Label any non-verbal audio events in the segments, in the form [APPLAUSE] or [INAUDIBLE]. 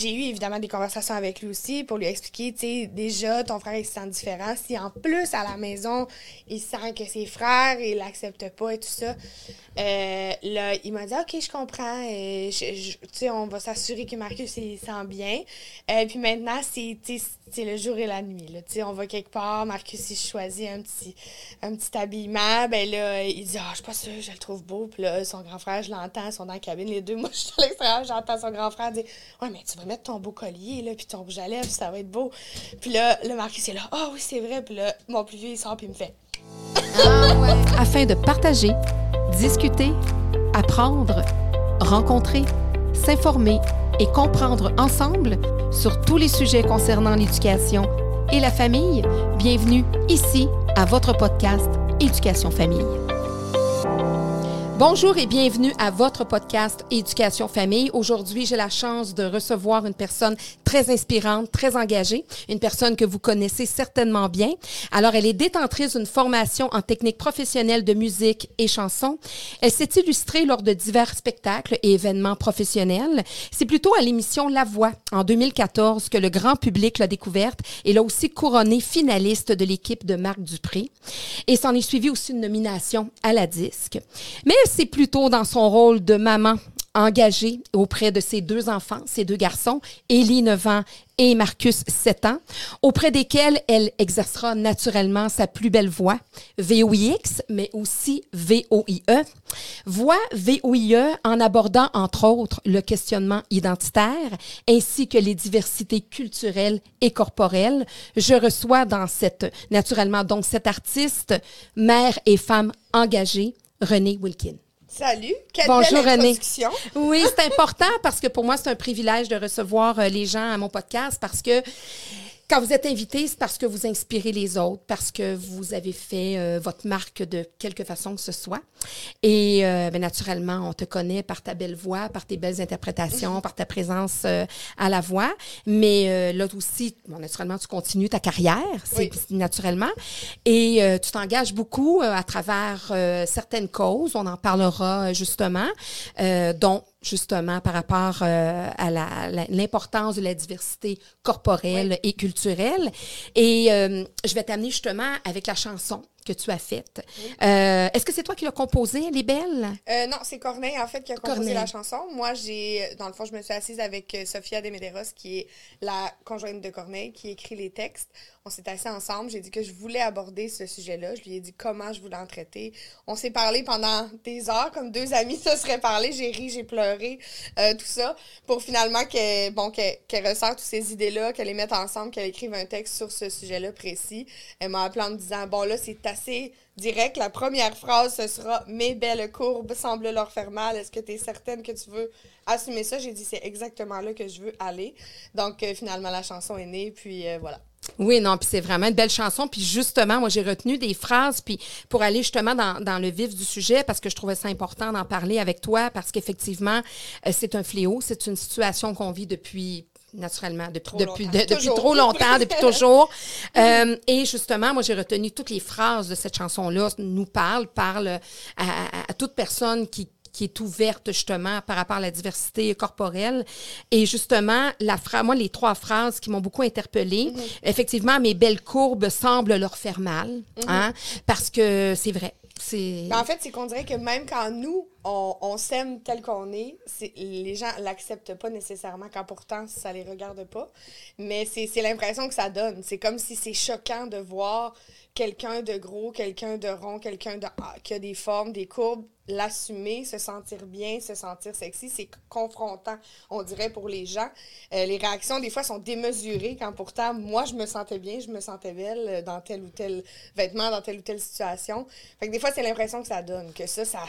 j'ai eu évidemment des conversations avec lui aussi pour lui expliquer, tu sais, déjà, ton frère, il se sent différent. Si en plus, à la maison, il sent que ses frères, il l'accepte pas et tout ça, euh, là, il m'a dit, OK, je comprends. Tu sais, on va s'assurer que Marcus, il sent bien. Euh, puis maintenant, c'est le jour et la nuit. Là. sais, on va quelque part, Marcus, il choisit un petit, un petit habillement. Ben là, il dit, ah, je suis pas sûre, je le trouve beau. Puis là, son grand frère, je l'entends, ils sont dans la cabine, les deux. [LAUGHS] Moi, je suis à l'extérieur, j'entends son grand frère dire, ouais, mais tu vas mettre ton beau collier, là, puis ton rouge à lèvres, ça va être beau. Puis là, le Marcus est là, ah oh, oui, c'est vrai. Puis là, mon plus vieux, il sort, puis il me fait. Ah, Afin de partager, discuter, apprendre, rencontrer, s'informer et comprendre ensemble sur tous les sujets concernant l'éducation et la famille, bienvenue ici à votre podcast Éducation Famille. Bonjour et bienvenue à votre podcast Éducation Famille. Aujourd'hui, j'ai la chance de recevoir une personne très inspirante, très engagée, une personne que vous connaissez certainement bien. Alors, elle est détentrice d'une formation en technique professionnelle de musique et chanson. Elle s'est illustrée lors de divers spectacles et événements professionnels. C'est plutôt à l'émission La Voix en 2014 que le grand public l'a découverte et l'a aussi couronnée finaliste de l'équipe de Marc Dupré. Et s'en est suivi aussi une nomination à la disque. Mais c'est plutôt dans son rôle de maman engagée auprès de ses deux enfants, ses deux garçons, Élie, 9 ans, et Marcus, 7 ans, auprès desquels elle exercera naturellement sa plus belle voix, VOIX, mais aussi VOIE. Voix VOIE en abordant, entre autres, le questionnement identitaire ainsi que les diversités culturelles et corporelles. Je reçois dans cette, naturellement, donc cette artiste, mère et femme engagée, Renée Wilkin. Salut, quelle Bonjour belle introduction. Oui, c'est [LAUGHS] important parce que pour moi, c'est un privilège de recevoir euh, les gens à mon podcast parce que quand vous êtes invité, c'est parce que vous inspirez les autres, parce que vous avez fait euh, votre marque de quelque façon que ce soit. Et euh, ben, naturellement, on te connaît par ta belle voix, par tes belles interprétations, par ta présence euh, à la voix. Mais là aussi, bon, naturellement, tu continues ta carrière, c'est naturellement. Et tu t'engages beaucoup à travers certaines causes. On en parlera justement, dont justement par rapport euh, à l'importance de la diversité corporelle et culturelle. Et euh, je vais t'amener justement avec la chanson que tu as faite. Euh, est-ce que c'est toi qui l'as composée, Elle est belle? non, c'est Corneille, en fait, qui a composé la chanson. Moi, j'ai, dans le fond, je me suis assise avec Sophia Demederos, qui est la conjointe de Corneille, qui écrit les textes. On s'est assis ensemble. J'ai dit que je voulais aborder ce sujet-là. Je lui ai dit comment je voulais en traiter. On s'est parlé pendant des heures, comme deux amis se seraient parlé. J'ai ri, j'ai pleuré, euh, tout ça, pour finalement qu'elle bon, ressorte toutes ces idées-là, qu'elle les mette ensemble, qu'elle écrive un texte sur ce sujet-là précis. Elle m'a appelé en me disant Bon, là, c'est assez direct. La première phrase, ce sera Mes belles courbes semblent leur faire mal. Est-ce que tu es certaine que tu veux assumer ça? J'ai dit C'est exactement là que je veux aller. Donc, euh, finalement, la chanson est née, puis euh, voilà. Oui, non, puis c'est vraiment une belle chanson. Puis justement, moi, j'ai retenu des phrases, puis pour aller justement dans, dans, le vif du sujet, parce que je trouvais ça important d'en parler avec toi, parce qu'effectivement, euh, c'est un fléau, c'est une situation qu'on vit depuis naturellement, depuis, trop depuis, longtemps. depuis trop longtemps, depuis toujours. [LAUGHS] Euh, et justement, moi, j'ai retenu toutes les phrases de cette chanson-là, nous parle, parle à, à toute personne qui, qui est ouverte justement par rapport à la diversité corporelle. Et justement, la moi, les trois phrases qui m'ont beaucoup interpellée, mm-hmm. effectivement, mes belles courbes semblent leur faire mal, mm-hmm. hein, parce que c'est vrai. Ben, en fait, c'est qu'on dirait que même quand nous, on, on s'aime tel qu'on est, les gens l'acceptent pas nécessairement, quand pourtant, ça les regarde pas. Mais c'est l'impression que ça donne. C'est comme si c'est choquant de voir quelqu'un de gros, quelqu'un de rond, quelqu'un de, ah, qui a des formes, des courbes, l'assumer, se sentir bien, se sentir sexy, c'est confrontant, on dirait, pour les gens. Euh, les réactions, des fois, sont démesurées quand pourtant, moi, je me sentais bien, je me sentais belle euh, dans tel ou tel vêtement, dans telle ou telle situation. Fait que des fois, c'est l'impression que ça donne, que ça ça,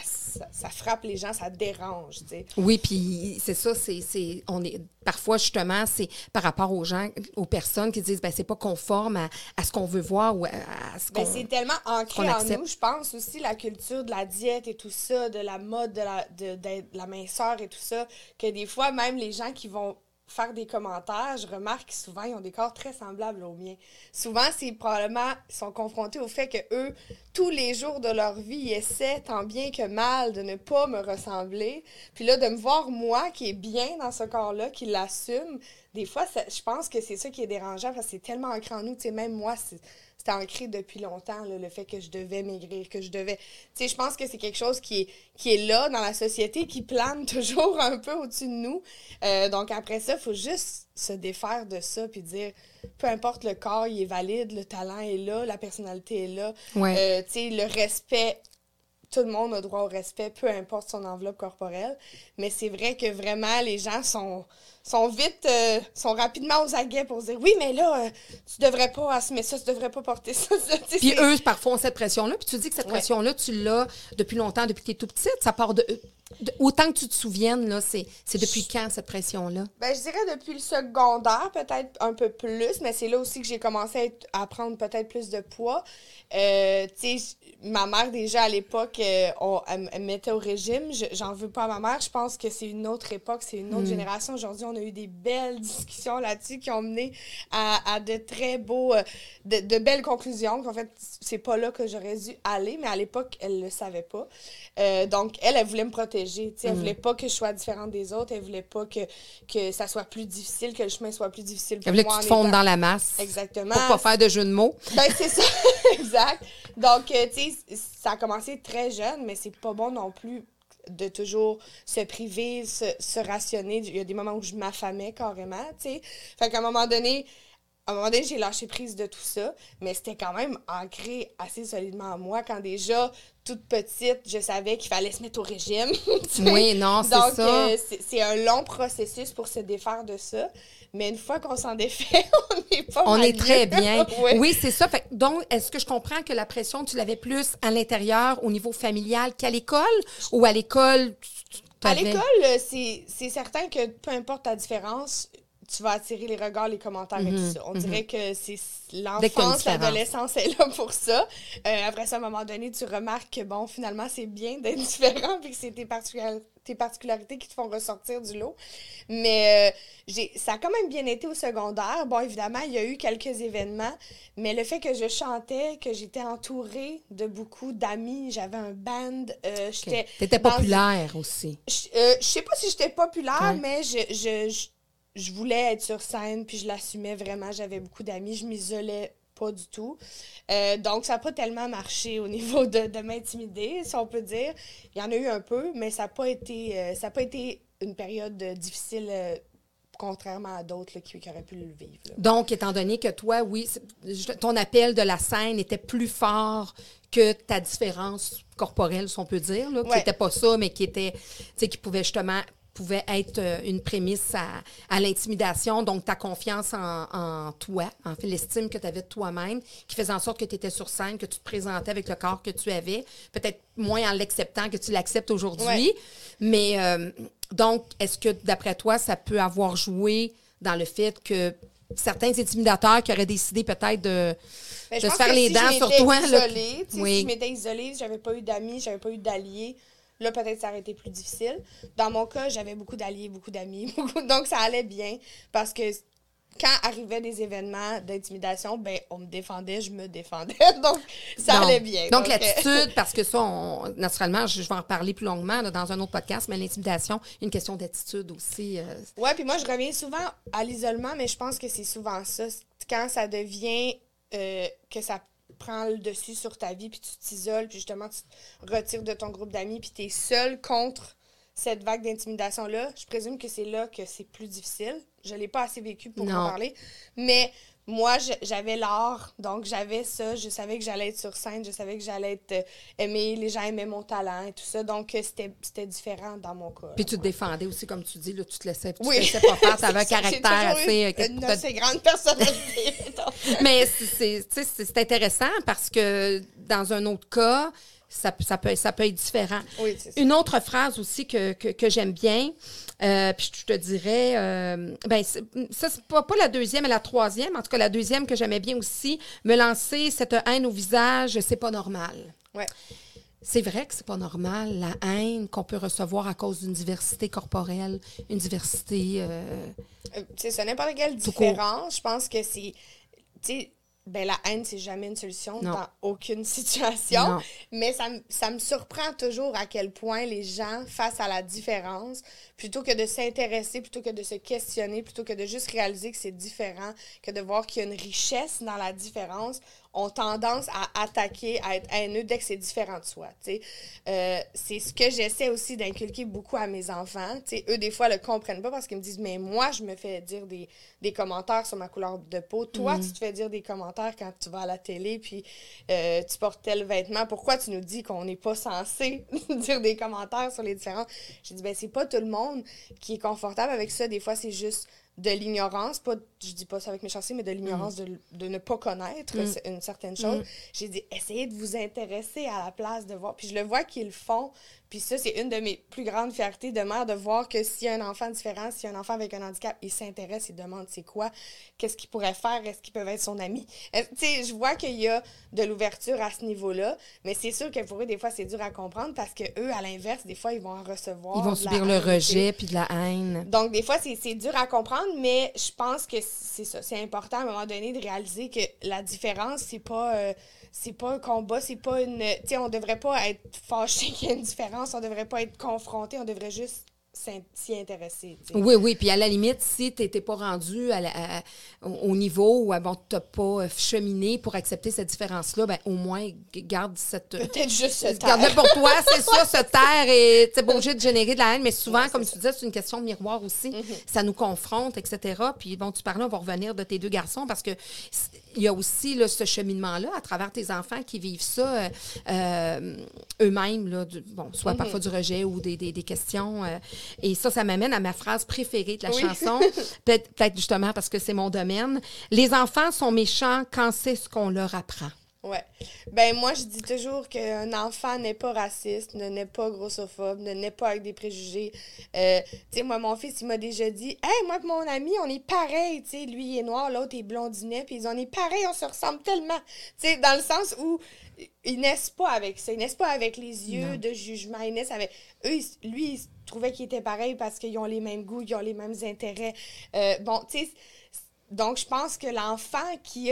ça, frappe les gens, ça dérange, tu sais. Oui, puis c'est ça, c'est, on est, parfois, justement, c'est par rapport aux gens, aux personnes qui disent, ben c'est pas conforme à, à ce qu'on veut voir ou à, ce ben, qu'on... c'est tellement ancré en nous, je pense aussi, la culture de la diète et tout ça, de la mode, de la, de, la minceur et tout ça, que des fois, même les gens qui vont faire des commentaires, je remarque que souvent, ils ont des corps très semblables aux miens. Souvent, c'est probablement, ils sont confrontés au fait que eux, tous les jours de leur vie, ils essaient, tant bien que mal, de ne pas me ressembler. Puis là, de me voir, moi, qui est bien dans ce corps-là, qui l'assume, des fois, je pense que c'est ça qui est dérangeant, parce que c'est tellement ancré en nous, tu sais, même moi, c'est c'était ancré depuis longtemps, le fait que je devais maigrir, que je devais... Tu sais, je pense que c'est quelque chose qui est, qui est là dans la société, qui plane [LAUGHS] toujours un peu au-dessus de nous. Euh, donc après ça, il faut juste se défaire de ça, puis dire, peu importe le corps, il est valide, le talent est là, la personnalité est là. Euh, tu sais, le respect tout le monde a droit au respect, peu importe son enveloppe corporelle. Mais c'est vrai que vraiment, les gens sont, sont vite, euh, sont rapidement aux aguets pour dire oui, mais là, euh, tu devrais pas assumer ça, tu devrais pas porter ça. puis eux, parfois, ont cette pression-là. Puis tu dis que cette pression-là, tu l'as depuis longtemps, depuis que tu es tout petite. Ça part de Autant que tu te souviennes, là, c'est, depuis quand cette pression-là? Ben, je dirais depuis le secondaire, peut-être un peu plus, mais c'est là aussi que j'ai commencé à, prendre peut-être plus de poids. Euh, tu sais, ma mère, déjà à l'époque, euh, elle, me mettait au régime. j'en veux pas à ma mère. Je pense que c'est une autre époque, c'est une autre mm. génération. Aujourd'hui, on a eu des belles discussions là-dessus qui ont mené à, de très beaux, euh, de, belles conclusions. En fait, c'est pas là que j'aurais dû aller, mais à l'époque, elle le savait pas. donc, elle, elle voulait me protéger. Elle ne voulait pas que je sois différente des autres. Elle voulait pas que, que ça soit plus difficile, que le chemin soit plus difficile pour Elle voulait que tu te fondes dans la masse. Exactement. Pour pas faire de jeu de mots. [LAUGHS] Ben, c'est ça. [LAUGHS] exact. Donc, euh, tu sais, ça a commencé très jeune, mais c'est pas bon non plus de toujours se priver, se, rationner. Il y a des moments où je m'affamais carrément, tu sais. Fait qu'à un moment donné, à un moment donné, j'ai lâché prise de tout ça, mais c'était quand même ancré assez solidement en moi quand déjà, toute petite, je savais qu'il fallait se mettre au régime. [LAUGHS] oui, non, c'est ça. Donc, euh, c'est un long processus pour se défaire de ça. Mais une fois qu'on s'en [LAUGHS] défait, on n'est pas On est très bien. [LAUGHS] oui, c'est ça. donc, est-ce que je comprends que la pression, tu l'avais plus à l'intérieur, au niveau familial, qu'à l'école? Ou à l'école, à l'école, c'est certain que peu importe ta différence, tu vas attirer les regards, les commentaires et tout mhm. ça. On dirait mhm. que c'est l'enfance, l'adolescence est là pour ça. Euh, après ça, à un moment donné, tu remarques que, bon, finalement, c'est bien d'être [LAUGHS] différent puis que c'est tes, tes, particularités qui te font ressortir du lot. Mais euh, ça a quand même bien été au secondaire. Bon, évidemment, il y a eu quelques événements, mais le fait que je chantais, que j'étais entourée de beaucoup d'amis, j'avais un band, euh, j'étais... T'étais populaire aussi. Je sais pas si j'étais populaire, mais je je voulais être sur scène, puis je l'assumais vraiment. J'avais beaucoup d'amis, je m'isolais pas du tout. Euh, donc, ça n'a pas tellement marché au niveau de, de m'intimider, si on peut dire. Il y en a eu un peu, mais ça n'a pas, été, euh, ça pas été une période difficile. Euh, contrairement à d'autres qui, qui, auraient pu le vivre. Donc, étant donné que toi, oui, ton appel de la scène était plus fort que ta différence corporelle, si on peut dire, là, qui n'était pas ça, mais qui était, qui pouvait justement pouvait être euh, une prémisse à, l'intimidation. Donc, ta confiance en, toi, en fait, l'estime que tu avais de toi-même, qui faisait en sorte que tu étais sur scène, que tu te présentais avec le corps que tu avais, peut-être moins en l'acceptant que tu l'acceptes aujourd'hui. Mais euh, donc, est-ce que, d'après toi, ça peut avoir joué dans le fait que certains intimidateurs qui auraient décidé peut-être de, ben, se faire les dents sur toi. Isolée, oui. Si je m'étais isolée, j'avais pas eu d'amis, j'avais pas eu d'alliés, Là, peut-être ça aurait été plus difficile. Dans mon cas, j'avais beaucoup d'alliés, beaucoup d'amis. [LAUGHS] Donc, ça allait bien parce que quand arrivaient des événements d'intimidation, ben on me défendait, je me défendais. [LAUGHS] Donc, ça allait bien. Donc, euh, l'attitude, [LAUGHS] parce que ça, naturellement, je, vais en parler plus longuement dans un autre podcast, mais l'intimidation, une question d'attitude aussi. Euh, ouais, puis moi, je reviens souvent à l'isolement, mais je pense que c'est souvent ça. Quand ça devient euh, que ça prends le dessus sur ta vie, puis tu t'isoles, puis justement, tu te retires de ton groupe d'amis, puis tu es seul contre cette vague d'intimidation-là. Je présume que c'est là que c'est plus difficile. Je ne l'ai pas assez vécu pour en parler. Mais moi, j'avais l'art, donc j'avais ça. Je savais que j'allais être sur scène, je savais que j'allais être euh, aimée, les gens aimaient mon talent et tout ça. Donc, euh, c'était différent dans mon cas. Puis tu te défendais aussi, comme tu dis, là, tu te laissais, tu te laissais pas faire, tu avais un [LAUGHS] caractère assez. Euh, une assez grande personnalité. [LAUGHS] Mais c'est intéressant parce que dans un autre cas, ça, ça, peut, ça peut être différent. Oui, Une autre phrase aussi que, que, que j'aime bien, euh, puis je te dirais, euh, ben, ça, c'est pas, pas la deuxième, mais la troisième. En tout cas, la deuxième que j'aimais bien aussi, me lancer cette haine au visage, c'est pas normal. Ouais. c'est vrai que c'est pas normal, la haine qu'on peut recevoir à cause d'une diversité corporelle, une diversité. Euh, euh c'est n'importe quelle différence. Je pense que c'est. Ben la haine, c'est jamais une solution dans aucune [LAUGHS] situation. Mais ça, ça, me surprend toujours à quel point les gens, face à la différence, plutôt que de s'intéresser, plutôt que de se questionner, plutôt que de juste réaliser que c'est différent, que de voir qu'il y a une richesse dans la différence, ont tendance à attaquer, à être haineux dès que c'est différent de soi. Euh, c'est ce que j'essaie aussi d'inculquer beaucoup à mes enfants. eux, des fois, ne le comprennent pas parce qu'ils me disent Mais moi, je me fais dire des, des commentaires sur ma couleur de peau. Toi, mm. tu te fais dire des commentaires quand tu vas à la télé puis euh, tu portes tel vêtement. Pourquoi tu nous dis qu'on n'est pas censé [LAUGHS] dire des commentaires sur les différences J'ai dit Ben, c'est pas tout le monde qui est confortable avec ça. Des fois, c'est juste de l'ignorance, pas je dis pas ça avec méchanceté, mais de l'ignorance mm. de, de, ne pas connaître mm. une certaine chose. Mm. J'ai dit, essayez de vous intéresser à la place de voir. Puis je le vois qu'ils font. Puis ça, c'est une de mes plus grandes fiertés de mère, de voir que s'il y a un enfant différent, s'il y a un enfant avec un handicap, il s'intéresse, il demande c'est quoi, qu'est-ce qu'il pourrait faire, est-ce qu'il peut être son ami. Tu sais, je vois qu'il y a de l'ouverture à ce niveau-là, mais c'est sûr que pour eux, des fois, c'est dur à comprendre parce que eux, à l'inverse, des fois, ils vont en recevoir. Ils vont subir le rejet puis de la haine. Donc, des fois, c'est dur à comprendre, mais je pense que c'est ça. C'est important à un moment donné de réaliser que la différence, c'est pas. Euh, c'est pas un combat, c'est pas une. Tu sais, on devrait pas être fâché [LAUGHS] qu'il y ait une différence, on devrait pas être confronté, on devrait juste s'y intéresser. Oui, oui. Puis à la limite, si tu n'étais pas rendu à au niveau où bon, tu n'as pas euh, cheminé pour accepter cette différence-là, ben, au moins, garde cette. Peut-être juste taire. Garde pour toi, c'est ça, se taire et tu pas obligé de générer de la haine. Mais souvent, comme tu disais, c'est une question de miroir aussi. Mm-hmm. Ça nous confronte, etc. Puis bon, tu parlais, on va revenir de tes deux garçons parce que il y a aussi là, ce cheminement-là à travers tes enfants qui vivent ça euh, euh, eux-mêmes, bon, soit mm-hmm. parfois du rejet ou des, des, questions. Et ça, ça m'amène à ma phrase préférée de la chanson. [LAUGHS] Peut-être justement parce que c'est mon domaine. Les enfants sont méchants quand c'est ce qu'on leur apprend. Ouais. Ben moi je dis toujours qu'un enfant n'est pas raciste, ne n'est pas grossophobe, ne n'est pas avec des préjugés. Euh, tu sais moi mon fils il m'a déjà dit "Hey, moi et mon ami, on est pareil, tu sais, lui il est noir, l'autre est blondinet, puis on est pareil, on se ressemble tellement." Tu sais dans le sens où ils naissent pas avec ça, ils naissent pas avec les yeux de jugement, ils naissent avec eux lui il trouvait qu'ils étaient pareils parce qu'ils ont les mêmes goûts, ils ont les mêmes intérêts. Euh, bon, tu sais donc je pense que l'enfant qui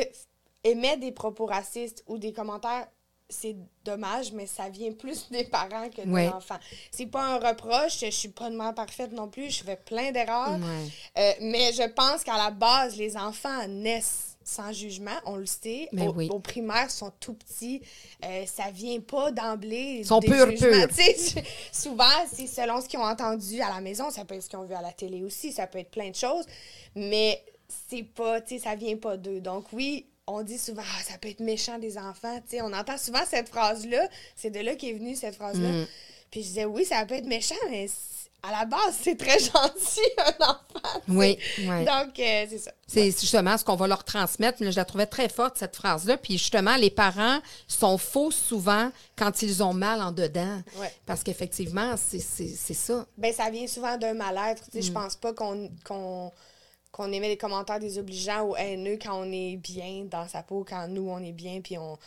émet des propos racistes ou des commentaires, c'est dommage, mais ça vient plus des parents que de l'enfant. C'est pas un reproche, je suis pas de mère parfaite non plus, je fais plein d'erreurs. Euh, mais je pense qu'à la base, les enfants naissent sans jugement, on le sait. Mais au, au, primaire, sont tout petits. Euh, ça vient pas d'emblée. Ils sont purs, purs. [LAUGHS] souvent, c'est selon ce qu'ils ont entendu à la maison. Ça peut être ce qu'ils ont vu à la télé aussi. Ça peut être plein de choses. Mais c'est pas, tu sais, ça vient pas d'eux. Donc oui, on dit souvent, ah, ça peut être méchant des enfants. sais, on entend souvent cette phrase-là. C'est de là qu'est venue cette phrase-là. Mm. Puis je disais, oui, ça peut être méchant, mais à la base, c'est très [LAUGHS] gentil, un enfant. Oui, oui. Donc, euh, c'est ça. C'est justement ce qu'on va leur transmettre. Je la trouvais très forte, cette phrase-là. Puis justement, les parents sont faux souvent quand ils ont mal en dedans. Ouais. Parce qu'effectivement, c'est ça. Bien, ça vient souvent d'un mal-être. Je Je mm. pense pas qu'on qu'on émet des commentaires désobligeants ou haineux quand on est bien dans sa peau, quand nous, on est bien, puis on...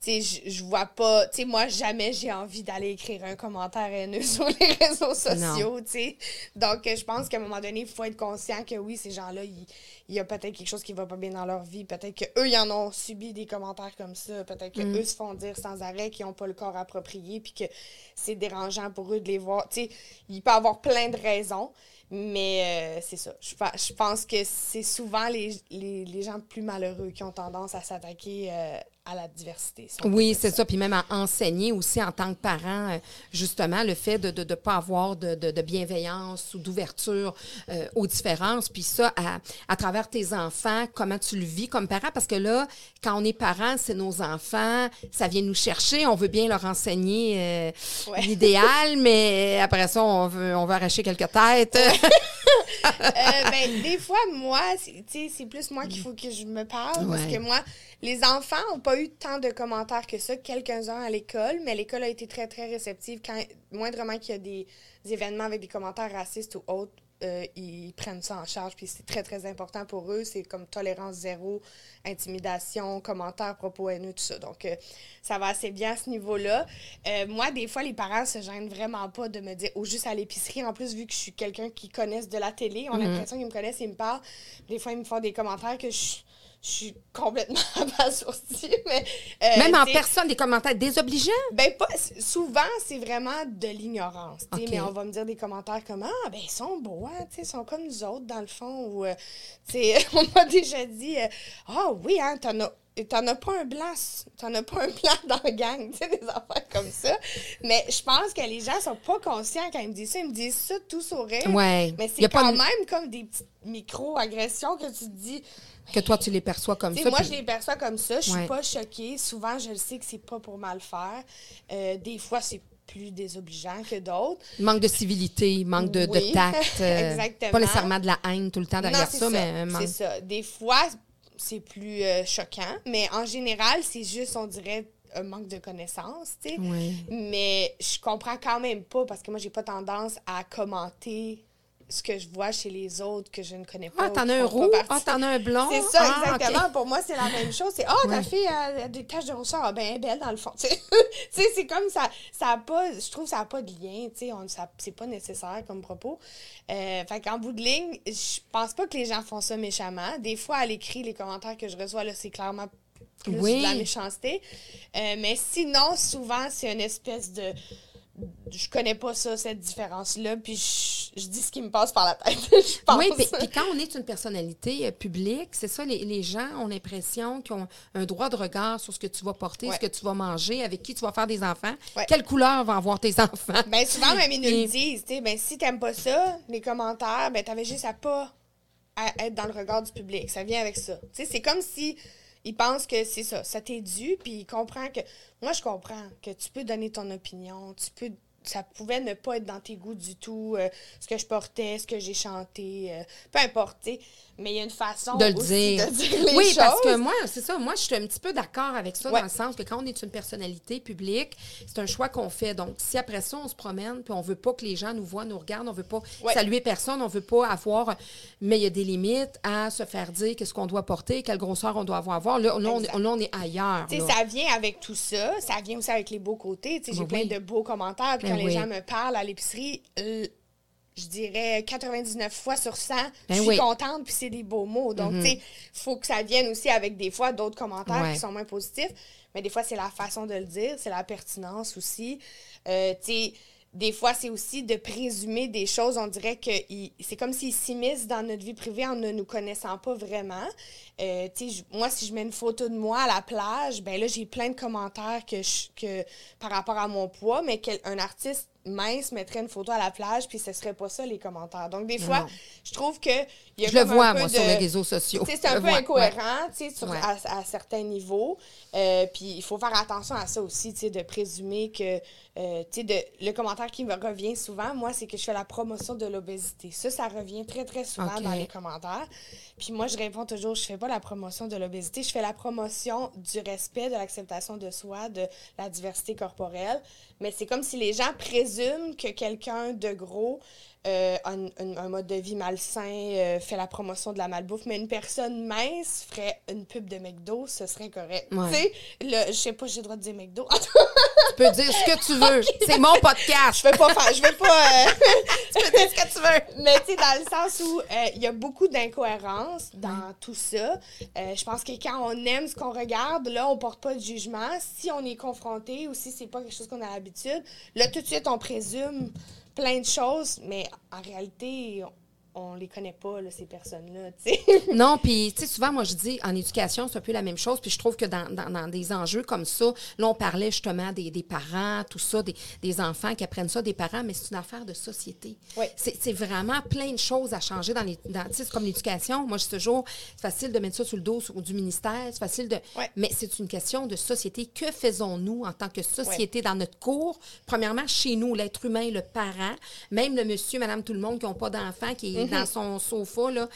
Tu sais, je vois pas... Tu sais, moi, jamais j'ai envie d'aller écrire un commentaire haineux [LAUGHS] sur les réseaux sociaux, tu sais. Donc, je pense qu'à un moment donné, il faut être conscient que oui, ces gens-là, il, y a peut-être quelque chose qui va pas bien dans leur vie. Peut-être qu'eux, ils en ont subi des commentaires comme ça. Peut-être qu'eux mm. se font dire sans arrêt qu'ils n'ont pas le corps approprié, puis que c'est dérangeant pour eux de les voir. Tu sais, il peut y avoir plein de raisons. Mais euh, c'est ça. Je, je, pense que c'est souvent les, les, les, gens plus malheureux qui ont tendance à s'attaquer euh, à la diversité. oui, c'est ça. Puis même à enseigner aussi en tant que parent, euh, justement, le fait de ne pas avoir de, de, de, bienveillance ou d'ouverture euh, aux différences. Puis ça, à, à, travers tes enfants, comment tu le vis comme parent? Parce que là, quand on est parent, c'est nos enfants, ça vient nous chercher, on veut bien leur enseigner euh, l'idéal, [LAUGHS] mais après ça, on veut, on veut arracher quelques têtes. [LAUGHS] ben, des fois, moi, c'est plus moi qu'il faut que je me parle. Parce que moi, les enfants n'ont pas eu tant de commentaires que ça, quelques-uns à l'école, mais l'école a été très, très réceptive. Quand, moindrement qu'il y a des, événements avec des commentaires racistes ou autres, euh, ils prennent ça en charge, puis c'est très, très important pour eux. C'est comme tolérance zéro, intimidation, commentaires, propos haineux, tout ça. Donc, euh, ça va assez bien à ce niveau-là. Euh, moi, des fois, les parents se gênent vraiment pas de me dire, ou juste à l'épicerie, en plus, vu que je suis quelqu'un qui connaissent de la télé, on a mhm. l'impression qu'ils me connaissent, ils me parlent. Des fois, ils me font des commentaires que je je suis complètement [LAUGHS] abasourdie. Mais, euh, Même en personne, des commentaires désobligeants? Ben, pas, souvent, c'est vraiment de l'ignorance. Mais on va me dire des commentaires comme Ah, ben, ils sont beaux, hein, ils sont comme nous autres, dans le fond. Ou, euh, [LAUGHS] on m'a déjà dit Ah, oh, oui, hein, t'en as t'en as pas un blanc, t'en as pas un blanc dans la gang, tu sais, des affaires comme ça. Mais je pense que les gens sont pas conscients quand ils me disent ça. Ils me disent ça tout sourire. Ouais. Mais c'est quand même comme des petites micro-agressions que tu te dis. Que toi, tu les perçois comme ça. Moi, je les perçois comme ça. Je suis pas choquée. Souvent, je le sais que c'est pas pour mal faire. Euh, des fois, c'est plus désobligeant que d'autres. Manque de civilité, manque de, tact. [LAUGHS] Euh, Exactement. Pas nécessairement de la haine tout le temps derrière ça, mais. C'est ça. Des fois, c'est plus euh, choquant. Mais en général, c'est juste, on dirait, un manque de connaissances, tu sais. Mais je comprends quand même pas parce que moi, j'ai pas tendance à commenter ce que je vois chez les autres que je ne connais pas. Ah, t'en as un roux, ah, t'en as un blond? C'est ça, ah, exactement. Pour moi, c'est la même chose. C'est, oh, ta fille a des taches de rousseur. Ah, ben, belle dans le fond. [LAUGHS] tu sais, c'est comme ça. Ça a pas, je trouve que ça n'a pas de lien. Tu sais, c'est pas nécessaire comme propos. Euh, fait qu'en bout de ligne, je pense pas que les gens font ça méchamment. Des fois, à l'écrit, les commentaires que je reçois, là, c'est clairement plus de la méchanceté. Euh, mais sinon, souvent, c'est une espèce de je connais pas ça, cette différence-là, puis je, dis ce qui me passe par la tête, [LAUGHS] je pense. Oui, puis quand on est une personnalité euh, publique, c'est ça, les, les, gens ont l'impression qu'ils ont un droit de regard sur ce que tu vas porter, ce que tu vas manger, avec qui tu vas faire des enfants, quelle couleur vont avoir tes [LAUGHS] enfants? Bien, souvent, même, ils nous le disent, tu sais, ben, si t'aimes pas ça, les commentaires, ben, t'avais juste à pas être dans le regard du public, ça vient avec ça. Tu sais, c'est comme si il pense que c'est ça, ça t'est dû, puis il comprend que. Moi, je comprends que tu peux donner ton opinion, tu peux ça pouvait ne pas être dans tes goûts du tout, euh, ce que je portais, ce que j'ai chanté, euh, peu importe, mais il y a une façon de le dire. oui, parce que moi, c'est ça, moi, je suis un petit peu d'accord avec ça, dans le sens que quand on est une personnalité publique, c'est un choix qu'on fait. Donc, si après ça, on se promène, puis on veut pas que les gens nous voient, nous regardent, on veut pas saluer personne, on veut pas avoir, mais il y a des limites à se faire dire qu'est-ce qu'on doit porter, quelle grosseur on doit avoir. Là, là, on, est ailleurs. Ça vient avec tout ça, ça vient aussi avec les beaux côtés. J'ai plein de beaux commentaires, ben les gens me parlent à l'épicerie, je dirais 99 fois sur 100, ben je suis contente, puis c'est des beaux mots. Donc, mhm. tu sais, il faut que ça vienne aussi avec des fois d'autres commentaires qui sont moins positifs. Mais des fois, c'est la façon de le dire, c'est la pertinence aussi. Euh, tu sais, des fois, c'est aussi de présumer des choses. On dirait que c'est comme s'ils s'immiscent dans notre vie privée en ne nous connaissant pas vraiment. Euh, moi, si je mets une photo de moi à la plage, ben là, j'ai plein de commentaires que, que par rapport à mon poids, mais qu'un artiste mince mettrait une photo à la plage, puis ce serait pas ça les commentaires. Donc, des fois, je trouve que. Y a je le vois, moi, sur les réseaux sociaux. C'est un peu incohérent, tu sais, à, certains niveaux. Euh, puis, il faut faire attention à ça aussi, de présumer que. Euh, le commentaire qui me revient souvent, moi, c'est que je fais la promotion de l'obésité. Ça, ça revient très, très souvent dans les commentaires. Puis, moi, je réponds toujours, je fais pas la promotion de l'obésité, je fais la promotion du respect, de l'acceptation de soi, de la diversité corporelle. Mais c'est comme si les gens présument que quelqu'un de gros euh, un, mode de vie malsain, euh, fait la promotion de la malbouffe, mais une personne mince ferait une pub de McDo, ce serait correct. Tu sais, je sais pas, j'ai le droit de dire McDo. [LAUGHS] tu peux dire ce que tu veux. C'est mon podcast. Je vais pas faire, je vais pas. Euh, [LAUGHS] tu peux dire ce que tu veux. Mais tu sais, dans le sens où il y a beaucoup d'incohérences dans tout ça. je pense que quand on aime ce qu'on regarde, là, on porte pas de jugement. Si on est confronté ou si c'est pas quelque chose qu'on a l'habitude, là, tout de suite, on présume plein de choses, mais en réalité, on les connaît pas, là, ces personnes-là. [LAUGHS] non, puis souvent, moi, je dis, en éducation, c'est un peu la même chose. Puis je trouve que dans, dans, des enjeux comme ça, là, on parlait justement des, des parents, tout ça, des, des, enfants qui apprennent ça, des parents, mais c'est une affaire de société. Oui. C'est vraiment plein de choses à changer dans les. C'est comme l'éducation. Moi, je dis toujours, c'est facile de mettre ça sur le dos du ministère, c'est facile de. Mais c'est une question de société. Que faisons-nous en tant que société dans notre cours? Premièrement, chez nous, l'être humain, le parent, même le monsieur, madame, tout le monde qui n'ont pas d'enfants, qui est dans son sofa, là,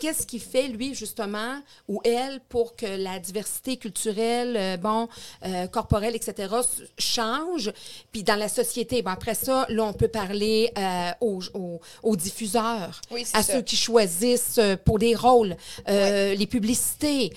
qu'est-ce qu'il fait, lui, justement, ou elle, pour que la diversité culturelle, euh, bon, euh, corporelle, etc., change? Puis dans la société, après ça, là, on peut parler euh, aux, aux- aux diffuseurs, Oui, à ça. ceux qui choisissent pour des rôles, les publicités,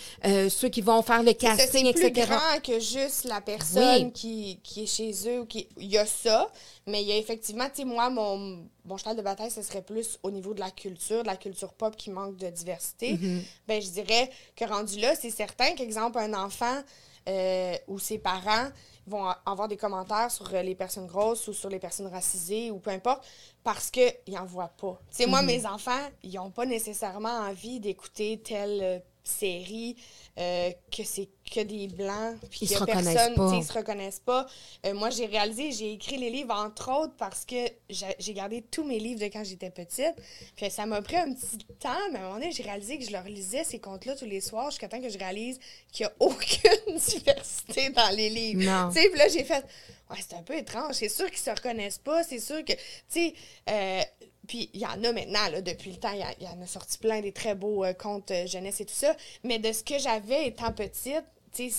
ceux qui vont faire le casting, c'est plus etc. grand que juste la personne Oui. qui, qui est chez eux. ou Qui... Il y a ça, mais il y a effectivement, tu sais, moi, mon, mon cheval de bataille, ce serait plus au niveau de la culture, de la culture pop qui manque de diversité. Mm-hmm. Ben, je dirais que rendu là, c'est certain qu'exemple, un enfant euh, ou ses parents vont avoir des commentaires sur euh, les personnes grosses ou sur les personnes racisées ou peu importe parce qu'ils n'en voient pas. Tu sais, moi, Mm-hmm. mes enfants, ils n'ont pas nécessairement envie d'écouter telle euh, série euh, que c'est que des blancs puis Ils que se personne, pas. ils se reconnaissent pas. Euh, moi, j'ai réalisé, j'ai écrit les livres entre autres parce que j'ai gardé tous mes livres de quand j'étais petite. Puis ça m'a pris un petit temps, mais à un moment donné, j'ai réalisé que je leur lisais ces contes-là tous les soirs jusqu'à temps que je réalise qu'il n'y a [LAUGHS] aucune diversité dans les livres. Tu sais, puis là, j'ai fait, ouais, c'est un peu étrange. C'est sûr qu'ils se reconnaissent pas. C'est sûr que, tu sais, euh, puis il y en a maintenant, là, depuis le temps, il y, y en a sorti plein des très beaux euh, contes euh, jeunesse et tout ça. Mais de ce que j'avais étant petite, tu sais,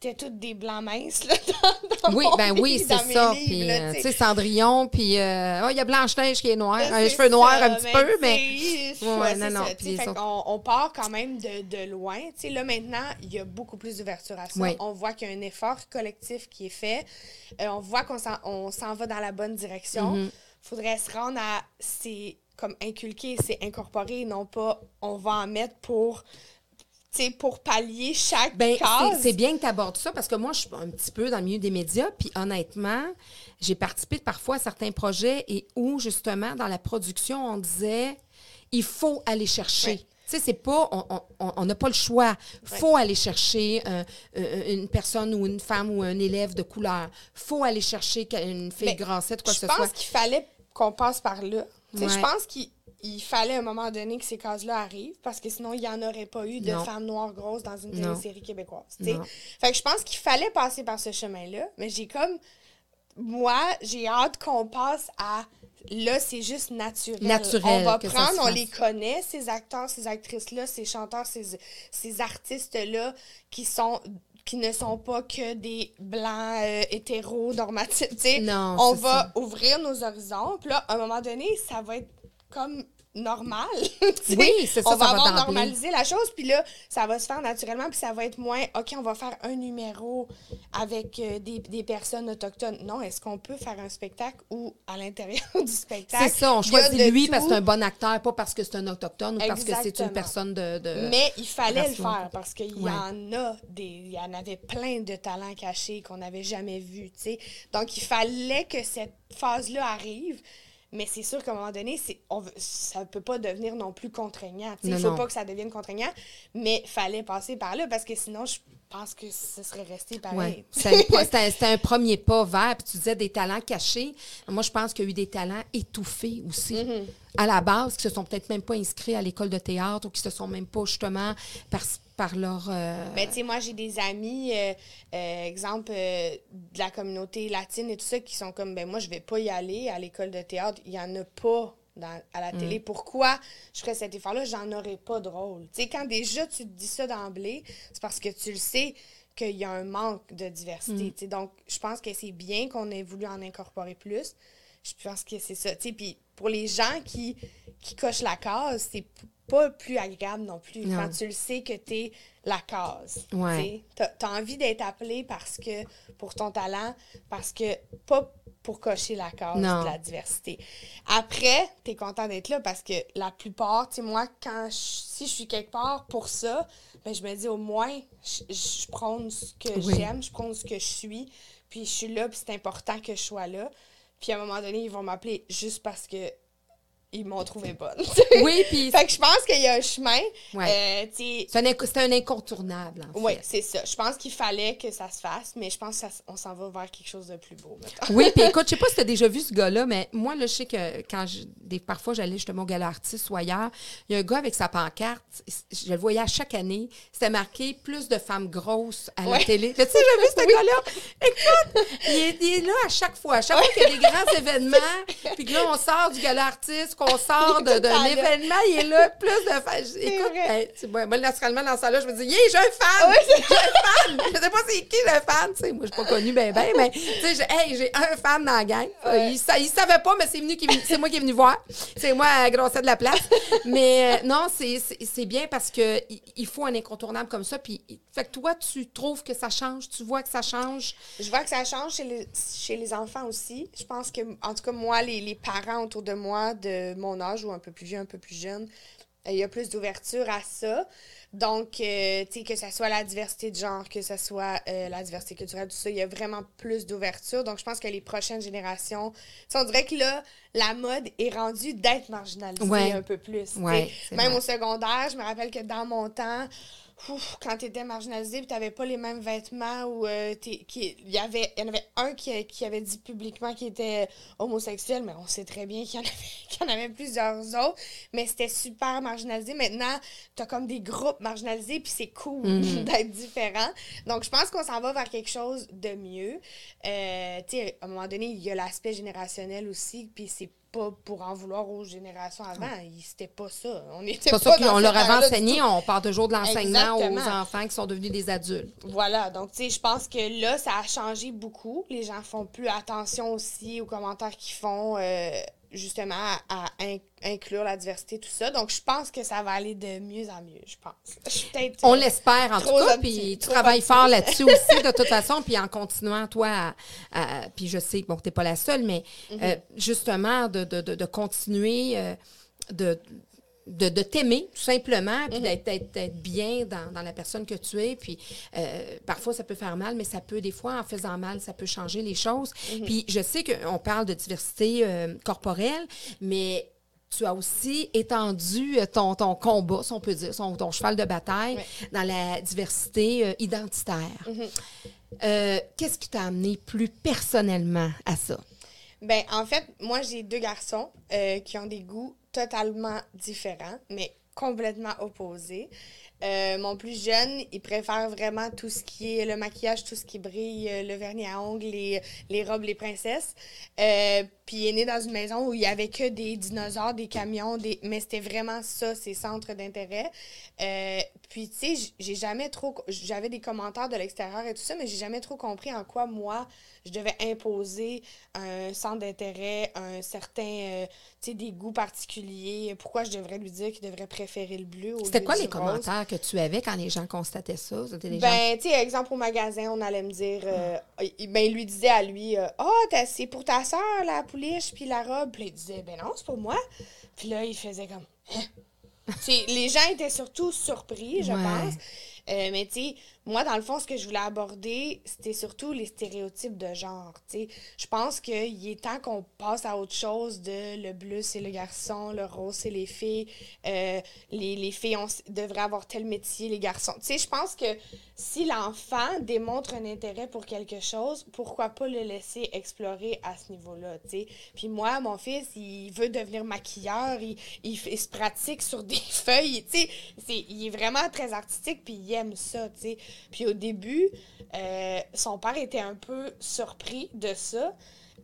c'était toutes des blancs minces, là, [LAUGHS] dans, dans Oui, mon ben livre, oui, c'est ça. Puis, euh, tu sais. Cendrillon, puis euh, oh, il y a Blanche-Neige qui est noire, Là, un cheveu noir un petit peu, mais... Ouais, non, non, ça, puis fait sont- on part quand même de, de loin. Tu sais, là, maintenant, il y a beaucoup plus d'ouverture à ça. Oui. On voit qu'il y a un effort collectif qui est fait. Euh, on voit qu'on s'en, on s'en va dans la bonne direction. Mm-hmm. Faudrait se rendre à... C'est comme inculquer, c'est incorporer, non pas on va en mettre pour... Pour pallier chaque Ben, c'est- case. c'est bien que tu abordes ça parce que moi, je suis un petit peu dans le milieu des médias. Puis honnêtement, j'ai participé parfois à certains projets et où, justement, dans la production, on disait il faut aller chercher. Ouais. Tu sais, c'est pas, on- n'a pas le choix. faut aller chercher euh, une personne ou une femme ou un élève de couleur. faut aller chercher une fille grassette, quoi que je ce pense soit. qu'il fallait qu'on passe par là. Ouais. Je pense qu'il il fallait à un moment donné que ces cases-là arrivent parce que sinon, il n'y en aurait pas eu de Non. femmes noires grosses dans une télésérie québécoise. Fait que je pense qu'il fallait passer par ce chemin-là, mais j'ai comme. Moi, j'ai hâte qu'on passe à. Là, c'est juste naturel. Naturel, On va prendre, on les connaît, ces acteurs, ces actrices-là, ces chanteurs, ces, ces artistes-là qui sont qui ne sont pas que des blancs euh, hétéros normatifs. Non, on va ça. ouvrir nos horizons. Puis là, à un moment donné, ça va être comme normal. [LAUGHS] Oui, c'est ça, On ça va va avoir normalisé la chose. Puis là, ça va se faire naturellement. Puis ça va être moins, OK, on va faire un numéro avec euh, des, des personnes autochtones. Non, est-ce qu'on peut faire un spectacle où, à l'intérieur [LAUGHS] du spectacle, C'est ça, on choisit lui parce que c'est un bon acteur, pas parce que c'est un autochtone ou parce que c'est une personne de. de- Mais il fallait le faire parce qu'il Ouais. y en a des. Il y en avait plein de talents cachés qu'on n'avait jamais vus, tu sais. Donc, il fallait que cette phase-là arrive. Mais c'est sûr qu'à un moment donné, on veut- ça ne peut pas devenir non plus contraignant. Il ne faut non. pas que ça devienne contraignant, mais il fallait passer par là parce que sinon, je pense que ce serait resté pareil. Ouais. C'était un, premier pas vers. Puis tu disais des talents cachés. Moi, je pense qu'il y a eu des talents étouffés aussi. Mm-hmm. À la base, qui se sont peut-être même pas inscrits à l'école de théâtre ou qui se sont même pas justement par leur. euh, Ben, tu sais, moi, j'ai des amis, euh, euh, exemple, euh, de la communauté latine et tout ça, qui sont comme, ben, moi, je vais pas y aller à l'école de théâtre. Il y en a pas dans- à la Mm. télé. Pourquoi je ferais cet effort-là? J'en aurais pas de rôle. Tu sais, quand déjà tu te dis ça d'emblée, c'est parce que tu le sais qu'il y a un manque de diversité. Mm. tu sais. Donc, je pense que c'est bien qu'on ait voulu en incorporer plus. Je pense que c'est ça. Tu sais, puis pour les gens qui, qui cochent la case, c'est pas plus agréable non plus. Non. Quand tu le sais que tu es la case. Ouais. Tu as, envie d'être appelé parce que pour ton talent, parce que pas pour cocher la case Non. de la diversité. Après, tu es content d'être là parce que la plupart, tu sais, moi, quand je- si je suis quelque part pour ça, ben, je me dis au moins, je, je prône ce que Oui. j'aime, je prône ce que je suis, puis je suis là, puis c'est important que je sois là. Puis à un moment donné, ils vont m'appeler juste parce que ils m'ont trouvé bonne. [LAUGHS] Oui, puis fait que je pense qu'il y a un chemin. Ouais. Euh, c'est un, un incontournable. en oui, fait. c'est ça. Je pense qu'il fallait que ça se fasse, mais je pense qu'on s'en va vers quelque chose de plus beau. Oui, puis [LAUGHS] écoute, je sais pas si tu as déjà vu ce gars-là, mais moi, là, je sais que quand je, des, parfois j'allais justement au gala artiste ou ailleurs, il y a un gars avec sa pancarte, je le voyais à chaque année, c'était marqué plus de femmes grosses à la télé. Tu sais, j'ai vu ce [LAUGHS] gars-là? Écoute, il est, il est là à chaque fois. À chaque fois qu'il y a des grands événements, puis que là, on sort du gala artiste qu'on [LAUGHS] sort d'un événement, il est là, plus de fans. Écoute, ben, moi, naturellement, dans ça là je me dis, yeah, j'ai un fan! j'ai un fan! Je sais pas c'est qui le fan, tu sais. Moi, je suis pas connue ben, ben, mais, tu sais, j'ai hey, un fan dans la gang. Il, il, savait pas, mais c'est venu c'est moi qui est venu voir. C'est moi, à de la place. mais euh, non, c'est bien parce que il faut un incontournable comme ça. Puis, fait que toi, tu trouves que ça change? Tu vois que ça change? Je vois que ça change chez les, chez les enfants aussi. Je pense que, en tout cas, moi, les, les parents autour de moi, de mon âge ou un peu plus vieux, un peu plus jeune, euh, il y a plus d'ouverture à ça. Donc, euh, tu sais, que ce soit la diversité de genre, que ce soit euh, la diversité culturelle, tout ça, il y a vraiment plus d'ouverture. Donc, je pense que les prochaines générations, on dirait que là, la mode est rendue d'être marginalisée un peu plus. Même au secondaire, je me rappelle que dans mon temps, quand tu étais marginalisé et tu n'avais pas les mêmes vêtements ou euh, il y avait y en avait un qui, qui avait dit publiquement qu'il était homosexuel mais on sait très bien qu'il y en avait [LAUGHS] qu'il y en avait plusieurs autres. Mais c'était super marginalisé. Maintenant tu as comme des groupes marginalisés puis c'est cool mm-hmm. [LAUGHS] d'être différent. Donc je pense qu'on s'en va vers quelque chose de mieux. Euh, tu sais à un moment donné il y a l'aspect générationnel aussi puis c'est pas pour en vouloir aux générations avant. C'était pas ça. On était pas, ça. on leur avait enseigné. On part toujours de l'enseignement aux enfants qui sont devenus des adultes. Voilà. Donc, tu sais, je pense que là, ça a changé beaucoup. Les gens font plus attention aussi aux commentaires qu'ils font. Euh, justement à, inclure la diversité, tout ça. Donc, je pense que ça va aller de mieux en mieux, je pense. On euh, l'espère, en tout cas, puis tu travailles fort là-dessus aussi, de toute [LAUGHS] façon, puis en continuant, toi, puis je sais, bon, tu n'es pas la seule, mais mm-hmm. euh, justement, de, de, de continuer euh, de de, de t'aimer, tout simplement, puis mhm. d'être bien dans, dans, la personne que tu es. Puis euh, parfois, ça peut faire mal, mais ça peut, des fois, en faisant mal, ça peut changer les choses. Mhm. Puis je sais qu'on parle de diversité euh, corporelle, mais tu as aussi étendu ton, ton combat, si on peut dire, ton cheval de bataille dans la diversité euh, identitaire. Mhm. Qu'est-ce qui t'a amené plus personnellement à ça? Ben, en fait, moi, j'ai deux garçons qui ont des goûts totalement différents, mais complètement opposés. Euh, mon plus jeune, il préfère vraiment tout ce qui est le maquillage, tout ce qui brille, euh, le vernis à ongles, les, robes, les princesses. Euh, puis il est né dans une maison où il y avait que des dinosaures, des camions, des... mais c'était vraiment ça, ses centres d'intérêt. Puis tu sais, j'ai jamais trop... J'avais des commentaires de l'extérieur et tout ça, mais j'ai jamais trop compris en quoi moi je devais imposer un centre d'intérêt, un certain, euh, tu sais, des goûts particuliers. Pourquoi je devrais lui dire qu'il devrait préférer le bleu au C'était quoi les commentaires que tu avais quand les gens constataient ça? ben, tu sais, exemple au magasin, on allait me dire, euh, ben, il lui disait à lui, euh, ah, oh, c'est pour ta soeur, la pouliche, puis la robe. Puis il disait, ben non, c'est pour moi. Puis là, il faisait comme, hein? [LAUGHS] les gens étaient surtout surpris, je pense. mais tu sais, moi, dans le fond, ce que je voulais aborder, c'était surtout les stéréotypes de genre. Je pense qu'il est temps qu'on passe à autre chose de le bleu, c'est le garçon, le rose, c'est les filles. Euh, les, les, filles devraient avoir tel métier, les garçons. Je pense que si l'enfant démontre un intérêt pour quelque chose, pourquoi pas le laisser explorer à ce niveau-là? Puis moi, mon fils, il veut devenir maquilleur, il, il, se pratique sur des [LAUGHS] feuilles. Il est vraiment très artistique, puis il aime ça. Puis au début, euh, son père était un peu surpris de ça.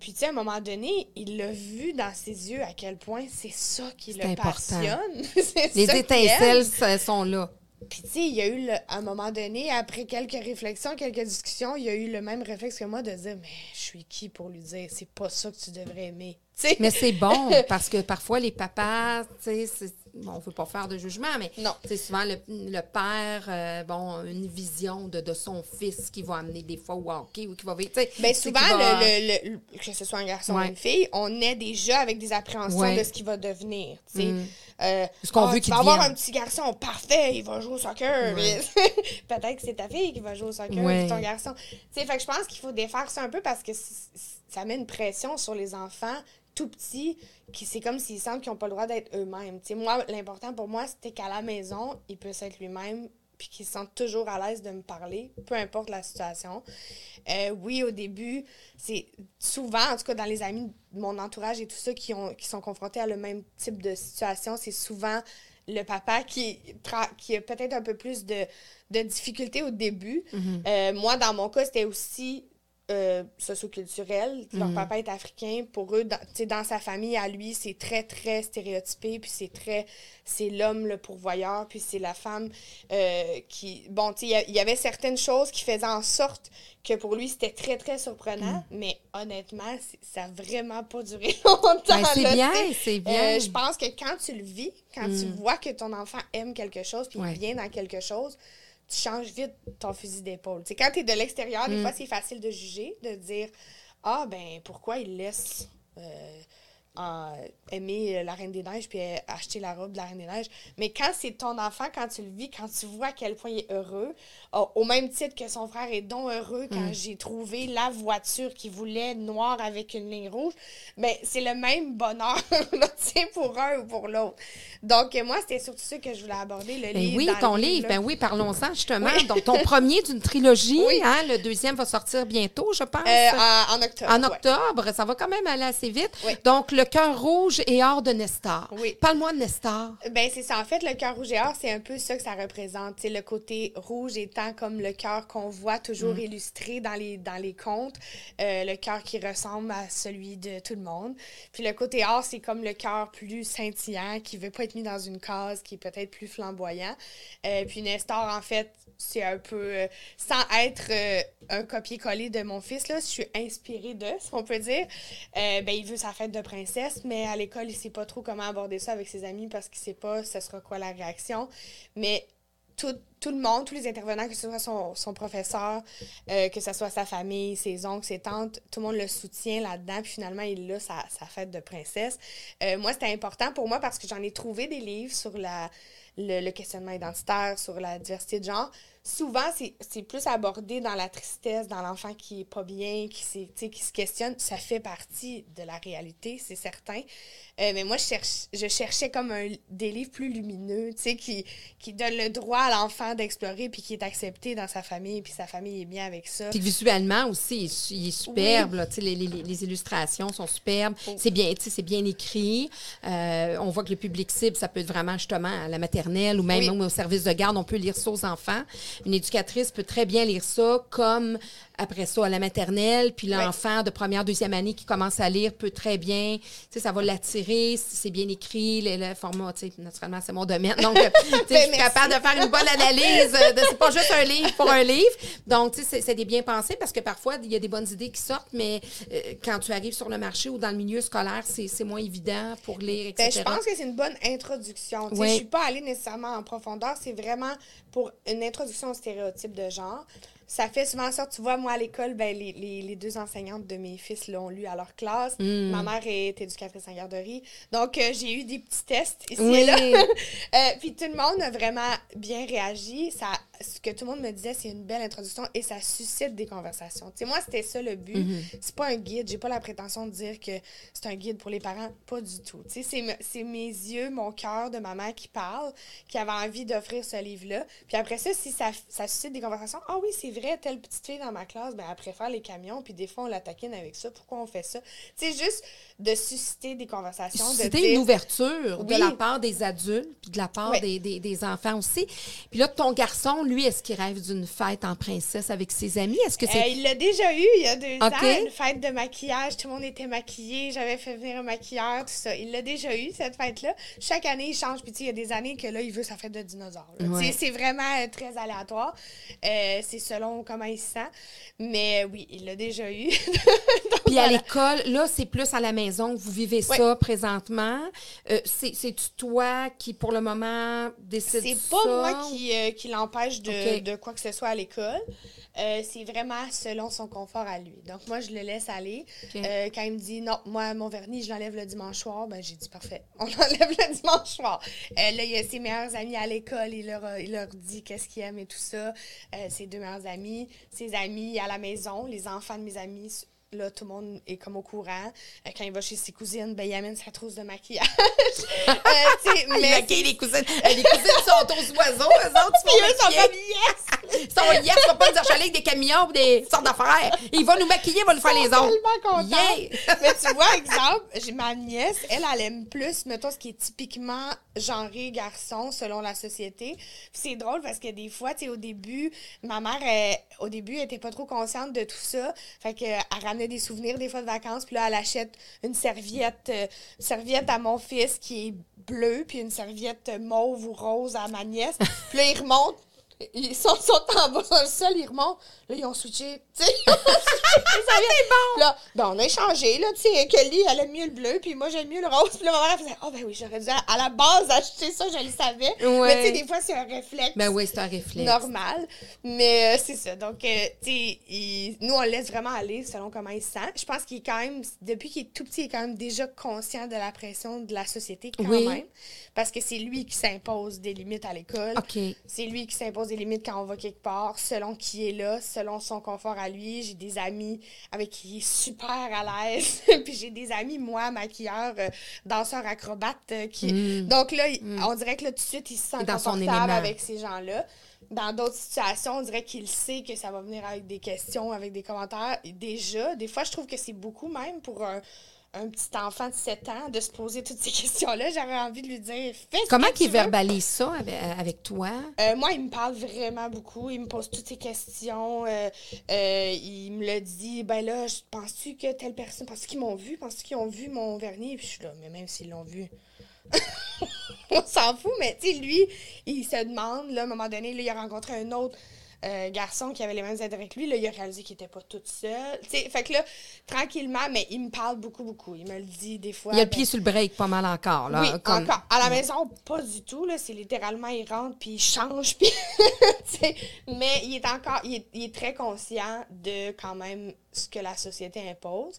Puis, tu sais, à un moment donné, il l'a vu dans ses yeux à quel point c'est ça qui le passionne. [LAUGHS] Les étincelles sont là. Puis, tu sais, il y a eu, à un moment donné, après quelques réflexions, quelques discussions, il y a eu le même réflexe que moi de dire Mais je suis qui pour lui dire C'est pas ça que tu devrais aimer. Mais c'est [LAUGHS] bon parce que parfois les papas, tu sais, on ne veut pas faire de jugement, mais c'est souvent le, le père, euh, bon, une vision de, de, son fils qui va amener des fois au hockey ou qui va. Bien, souvent, le, le, que ce soit un garçon ou une fille, on est déjà avec des appréhensions de ce qu'il va devenir. Mm. Euh, ce qu'on ah, veut qu'il va avoir un petit garçon parfait, il va jouer au soccer. [LAUGHS] Peut-être que c'est ta fille qui va jouer au soccer, ouais. ton garçon. Fait que je pense qu'il faut défaire ça un peu parce que ça met une pression sur les enfants tout petits, qui c'est comme s'ils sentent qu'ils n'ont pas le droit d'être eux-mêmes. moi, l'important pour moi, c'était qu'à la maison, il puisse être lui-même, puis qu'il se sente toujours à l'aise de me parler, peu importe la situation. Euh, oui, au début, c'est souvent, en tout cas dans les amis de mon entourage et tout ça, qui, ont, qui sont confrontés à le même type de situation, c'est souvent le papa qui, qui a peut-être un peu plus de, de difficultés au début. Mm-hmm. Euh, moi, dans mon cas, c'était aussi euh, socioculturel. Leur Mhm. papa est africain. Pour eux, dans, sa famille, à lui, c'est très, très stéréotypé. Puis c'est très... C'est l'homme le pourvoyeur, puis c'est la femme euh, qui... Bon, tu sais, il y avait certaines choses qui faisaient en sorte que pour lui, c'était très, très surprenant. Mhm. Mais honnêtement, ça n'a vraiment pas duré [LAUGHS] longtemps. Ben, c'est bien, c'est bien. Euh, je pense que quand tu le vis, quand tu Mm. vois que ton enfant aime quelque chose, puis Ouais. il bien dans quelque chose, changes vite ton fusil d'épaule. Tu sais, quand tu es de l'extérieur, des Mm. fois, c'est facile de juger, de dire Ah, ben, pourquoi il laisse euh, en- aimer la Reine des Neiges puis euh, acheter la robe de la Reine des Neiges. Mais quand c'est ton enfant, quand tu le vis, quand tu vois à quel point il est heureux, au- au même titre que son frère est donc heureux quand Mm. j'ai trouvé la voiture qu'il voulait, noire avec une ligne rouge, ben, c'est le même bonheur, [LAUGHS] pour un ou pour l'autre. Donc, euh, moi, c'était surtout ça que je voulais aborder, le Ben livre. oui, ton livre. Ben oui, parlons-en justement. Oui. Donc, ton premier d'une trilogie, Oui. hein, le deuxième va sortir bientôt, je pense. Euh, en, en octobre. en ouais. octobre, ça va quand même aller assez vite. Oui. Donc, Le cœur rouge et or de Nestor. Oui. Parle-moi de Nestor. Ben, c'est ça. En fait, le cœur rouge et or, c'est un peu ça que ça représente. C'est le côté rouge étant comme le cœur qu'on voit toujours illustré dans les, dans les contes. Euh, le cœur qui ressemble à celui de tout le monde. Puis le côté or, c'est comme le cœur plus scintillant, qui veut pas être mis dans une case, qui est peut-être plus flamboyant. Euh, puis Nestor, en fait, c'est un peu... euh, sans être euh, un copier-coller de mon fils, là, je suis inspirée de, si on peut dire. Euh, ben, il veut sa fête de princesse, mais à l'école, il sait pas trop comment aborder ça avec ses amis parce qu'il sait pas ce sera quoi la réaction. Mais tout, tout le monde, tous les intervenants, que ce soit son, son professeur, que ce soit sa famille, ses oncles, ses tantes, tout le monde le soutient là-dedans. Puis finalement, il a sa, sa fête de princesse. Moi, c'était important pour moi parce que j'en ai trouvé des livres sur la, le, le questionnement identitaire, sur la diversité de genre. Souvent, c'est plus abordé dans la tristesse, dans l'enfant qui est pas bien, qui, qui se questionne. Ça fait partie de la réalité, c'est certain. Euh, mais moi, je, cherche, je cherchais comme un, des livres plus lumineux, qui, qui donnent le droit à l'enfant d'explorer, puis qui est accepté dans sa famille, puis sa famille est bien avec ça. Puis visuellement aussi, il est su- il est superbe. là. Les, les- les illustrations sont superbes. Oh. C'est bien, bien écrit. Euh, on voit que le public cible, ça peut être vraiment justement à la maternelle ou même, Oui. même au service de garde. On peut lire ça aux enfants. Une éducatrice peut très bien lire ça comme après ça à la maternelle. Puis l'enfant de première, deuxième année qui commence à lire peut très bien, tu sais, ça va l'attirer si c'est bien écrit, le, le format, tu sais, naturellement, c'est mon domaine. Donc, [LAUGHS] tu sais, je suis Ben, merci. capable de faire une bonne analyse. C'est pas juste un livre pour un livre. Donc, tu sais, c'est- des bien pensés parce que parfois, il y a des bonnes idées qui sortent, mais euh, quand tu arrives sur le marché ou dans le milieu scolaire, c'est moins évident pour lire, etc. Ben, je pense que c'est une bonne introduction. Sais, Oui. Je suis pas allée nécessairement en profondeur. C'est vraiment pour une introduction au stéréotype de genre. Ça fait souvent en sorte, tu vois, moi à l'école, ben, les, les, les deux enseignantes de mes fils l'ont lu à leur classe. Mm. Ma mère est éducatrice en garderie. Donc, euh, j'ai eu des petits tests ici Oui. et là. [LAUGHS] Euh, puis tout le monde a vraiment bien réagi. Ça, ce que tout le monde me disait, c'est une belle introduction et ça suscite des conversations. Tu sais, moi, c'était ça le but. Mhm. C'est pas un guide. J'ai pas la prétention de dire que c'est un guide pour les parents. Pas du tout. Tu sais, c'est me- c'est mes yeux, mon cœur de maman qui parle, qui avait envie d'offrir ce livre-là. Puis après ça, si ça, ça suscite des conversations, ah oui, c'est vrai, telle petite fille dans ma classe, ben, elle préfère les camions, puis des fois, on la taquine avec ça. Pourquoi on fait ça? Sais, juste de susciter des conversations. de Susciter dire- une ouverture de la part des adultes, puis de la part Oui. des, des- des enfants aussi. Puis là, ton garçon, lui, est-ce qu'il rêve d'une fête en princesse avec ses amis? Est-ce que c'est... Euh, il l'a déjà eu il y a deux Ok. ans, une fête de maquillage. Tout le monde était maquillé. J'avais fait venir un maquilleur, tout ça. Il l'a déjà eu, cette fête-là. Chaque année, il change. Puis, il y a des années que là, il veut sa fête de dinosaure. Ouais. C'est vraiment euh, très aléatoire. Euh, c'est selon comment il se sent. Mais oui, il l'a déjà eu. [LAUGHS] Puis à Voilà. l'école, là, c'est plus à la maison que vous vivez ça présentement. Euh, c'est- C'est-tu toi qui, pour le moment, décide C'est pas moi qui, euh, qui l'empêche de, de quoi que ce soit à l'école. Euh, c'est vraiment selon son confort à lui. Donc, moi, je le laisse aller. Euh, quand il me dit non, moi, mon vernis, je l'enlève le dimanche soir, ben, j'ai dit parfait, [LAUGHS] on l'enlève le dimanche soir. Euh, là, il y a ses meilleurs amis à l'école, il leur, il leur dit qu'est-ce qu'il aime et tout ça. Ses deux meilleurs amis, ses amis à la maison, les enfants de mes amis. Là, tout le monde est comme au courant. Euh, quand il va chez ses cousines, ben, il amène sa trousse de maquillage. [LAUGHS] Euh, tu sais, Il mais maquille les cousines. Euh, les cousines sont aux oiseaux, eux autres, ils eux sont sont comme yes! Son yes va pas nous achaler avec des camions ou des sortes d'affaires. Il va nous maquiller, il va nous faire les autres. tellement contente. [LAUGHS] Mais tu vois, exemple, j'ai ma nièce, elle, elle aime plus, mettons, ce qui est typiquement genré garçon selon la société. C'est drôle parce que des fois, tu sais, au début, ma mère, elle- au début, elle était pas trop consciente de tout ça. Fait que, elle des souvenirs des fois de vacances. Puis là, elle achète une serviette, euh, une serviette à mon fils qui est bleue, puis une serviette mauve ou rose à ma nièce. Puis là, ils remontent. Ils sont, sont en bas sur le sol, ils remontent. Là, ils ont switché. [LAUGHS] Tu sais, ils ont switché les serviettes. Là, ben, on a échangé, là, tu sais, Kelly, elle aime mieux le bleu, puis moi, j'aime mieux le rose. Puis là, ma mère, elle faisait, oh, ben oui, j'aurais dû, à la base, acheter ça, je le savais. Ouais. Mais tu sais, des fois, c'est un réflexe Ben oui, c'est un réflexe. normal. Mais euh, c'est ça. Donc, euh, tu sais, il- nous, on laisse vraiment aller selon comment il se sent. Je pense qu'il est quand même, depuis qu'il est tout petit, il est quand même déjà conscient de la pression de la société, quand Oui. même. Parce que c'est lui qui s'impose des limites à l'école. OK. C'est lui qui s'impose des limites quand on va quelque part, selon qui est là, selon son confort à lui. J'ai des amis avec qui il est super à l'aise. [LAUGHS] Puis j'ai des amis, moi, maquilleurs, euh, danseurs acrobates. euh, qui... Donc là, il- on dirait que là, tout de suite, il se sent Mm. dans confortable avec ces gens-là. Dans d'autres situations, on dirait qu'il sait que ça va venir avec des questions, avec des commentaires. Déjà, des fois, je trouve que c'est beaucoup même pour un, un petit enfant de 7 ans de se poser toutes ces [LAUGHS] questions-là. J'aurais envie de lui dire, fais ce Comment qu'il verbalise ça avec, avec toi? Euh, moi, il me parle vraiment beaucoup. Il me pose toutes ces questions. Euh, euh, il me le dit, ben là, je- penses-tu que telle personne, penses-tu qu'ils m'ont vu? Penses-tu qu'ils ont vu mon vernis? Puis je suis là, mais même s'ils l'ont vu. [LAUGHS] On s'en fout, mais tu sais, lui, il se demande, là, à un moment donné, là, il a rencontré un autre euh, garçon qui avait les mêmes intérêts que lui. Là, il a réalisé qu'il était pas tout seul. Fait que là, tranquillement, mais il me parle beaucoup, beaucoup. Il me le dit des fois. Il a le ben, pied sur le break pas mal encore. Là, oui, comme- encore. À la maison, pas du tout. Là. C'est littéralement, il rentre, puis il change. [LAUGHS] Puis, mais il est encore, il est, il est très conscient de quand même ce que la société impose.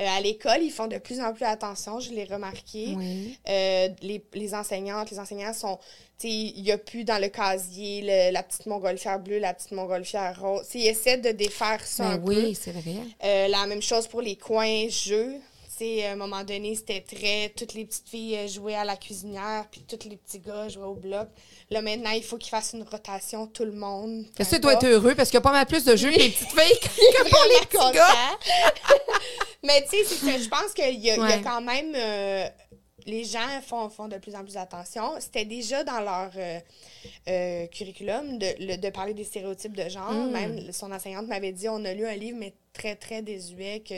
Euh, à l'école, ils font de plus en plus attention, je l'ai remarqué. Oui. Euh, les, les enseignantes, les enseignants sont. Il n'y a plus dans le casier le- la petite montgolfière bleue, la petite montgolfière rose. Tu sais, Ils essaient de défaire ça un Ben peu. oui, c'est vrai. Euh, la même chose pour les coins jeux. Tu sais, à un moment donné, c'était très. Toutes les petites filles euh, jouaient à la cuisinière, puis tous les petits gars jouaient au bloc. Là, maintenant, il faut qu'ils fassent une rotation, tout le monde. peu Ça doit être heureux parce qu'il y a pas mal plus de jeux que les petites filles que Il [LAUGHS] pour les petits content. gars. [LAUGHS] Mais tu sais. Je pense qu'il y, a- il y a quand même. euh, les gens font, font de plus en plus attention. C'était déjà dans leur euh, euh, curriculum de, le- de parler des stéréotypes de genre. Mm. Même son enseignante m'avait dit on a lu un livre, mais très, très désuet, que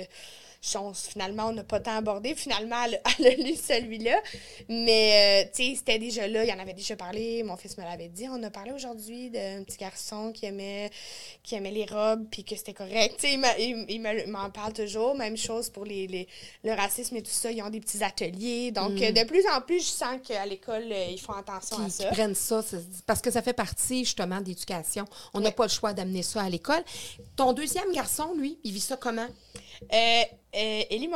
on- finalement, on n'a pas tant abordé. Finalement, elle, [LAUGHS] elle a lu celui-là. Mais, euh, tu sais, c'était déjà là. Il en avait déjà parlé. Mon fils me l'avait dit. On a parlé aujourd'hui d'un petit garçon qui aimait, qui aimait les robes, puis que c'était correct. Tu sais, il il, il me- m'en parle toujours. Même chose pour les, les- le racisme et tout ça. Ils ont des petits ateliers. Donc, euh, de plus en plus, je sens qu'à l'école, euh, ils font attention à ça. qui prennent ça, ça- parce que ça fait partie justement d'éducation. On n'a Ouais. pas le choix d'amener ça à l'école. Ton deuxième garçon, lui, il vit ça comment? Euh, euh, Élie,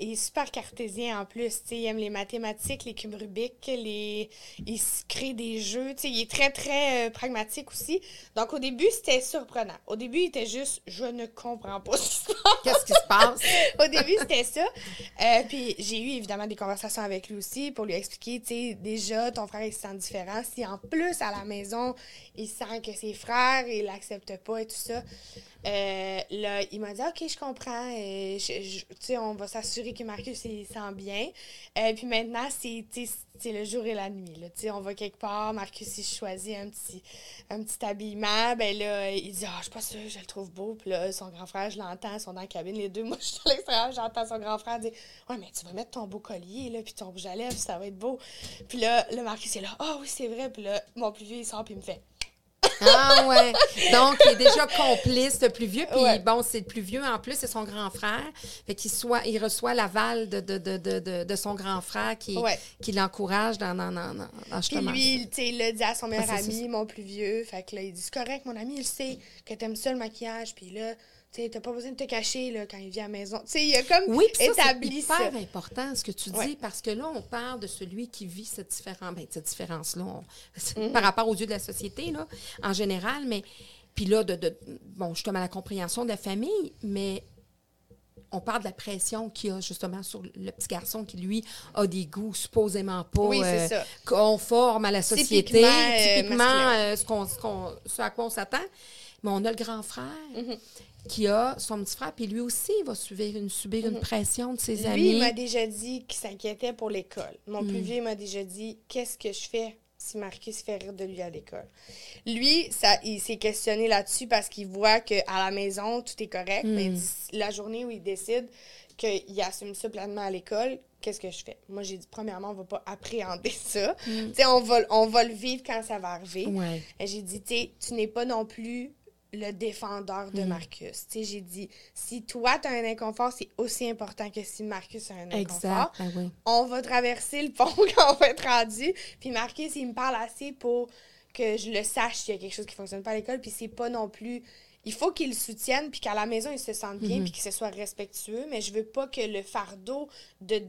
il, est super cartésien en plus. tu sais, il aime les mathématiques, les cubes Rubik, les... il se crée des jeux. tu sais, il est très, très euh, pragmatique aussi. Donc, au début, c'était surprenant. Au début, il était juste « je ne comprends pas ce qui se passe ». Qu'est-ce qui se passe? [LAUGHS] Au début, c'était ça. Euh, puis j'ai eu évidemment des conversations avec lui aussi pour lui expliquer, tu déjà, ton frère, il se sent différent. Si en plus, à la maison, il sent que ses frères, il l'accepte pas et tout ça. Euh, là, il m'a dit, OK, je comprends. Euh, je- je- on va s'assurer que Marcus, il se sent bien. Euh, puis maintenant, c'est, le jour et la nuit. Là. On va quelque part, Marcus, il choisit un petit, un petit habillement. Ben là, il dit, ah, je suis pas sûre, je le trouve beau. Puis là, son grand frère, je l'entends, ils sont dans la cabine, les deux. [LAUGHS] Moi, je suis à l'extérieur, j'entends son grand frère dire, ouais, mais tu vas mettre ton beau collier, là, puis ton rouge à lèvres, ça va être beau. Puis là, le Marcus est là, ah oui, c'est vrai. Puis là, mon plus vieux, il sort, puis il me fait, Ah ouais. Donc, il est déjà complice, le plus vieux. Puis Ouais. bon, c'est le plus vieux en plus, c'est son grand frère. Fait qu'il soit, il reçoit l'aval de, de, de, de, de, de son grand frère qui, Ouais. qui l'encourage dans, dans, dans, Puis lui, tu sais, il l'a dit à son meilleur Ah, ami, mon plus vieux. Fait que là, il dit, c'est correct, mon ami, il sait que t'aimes ça le maquillage. Puis là, tu t'as pas besoin de te cacher là, quand il vient à la maison. Tu sais, il a comme Oui, puis ça, c'est établi hyper important ce que tu dis, Ouais. parce que là, on parle de celui qui vit cette différence, ben, cette différence-là, on- [LAUGHS] Mm-hmm. par rapport aux yeux de la société, là, en général, mais puis là, de, de- bon, justement, la compréhension de la famille, mais on parle de la pression qu'il y a justement sur le petit garçon qui, lui, a des goûts supposément pas Oui, euh, conformes à la société, Typiquement, euh, typiquement euh, ce, à quoi on s'attend. Mais on a le grand frère Mhm. Qui a son petit frère, puis lui aussi il va subir une, subir une pression de ses Mhm. Lui, amis. il m'a déjà dit qu'il s'inquiétait pour l'école. Mon Mm. plus vieux m'a déjà dit Qu'est-ce que je fais si Marcus fait rire de lui à l'école? Lui, ça, il s'est questionné là-dessus parce qu'il voit qu'à la maison, tout est correct, mais Mm. la journée où il décide qu'il assume ça pleinement à l'école, qu'est-ce que je fais? Moi, j'ai dit Premièrement, on va pas appréhender ça. Mm. On va, on va le vivre quand ça va arriver. Ouais. J'ai dit, tu n'es pas non plus le défendeur Mm. de Marcus. Tu sais, j'ai dit, si toi, tu as un inconfort, c'est aussi important que si Marcus a un inconfort. Exact. Ben oui. On va traverser le pont [LAUGHS] quand on va être rendu. Puis Marcus, il me parle assez pour que je le sache s'il y a quelque chose qui fonctionne pas à l'école. Puis c'est pas non plus... Il faut qu'il le soutienne, puis qu'à la maison, il se sente bien, puis que ce soit respectueux. Mais je veux pas que le fardeau de...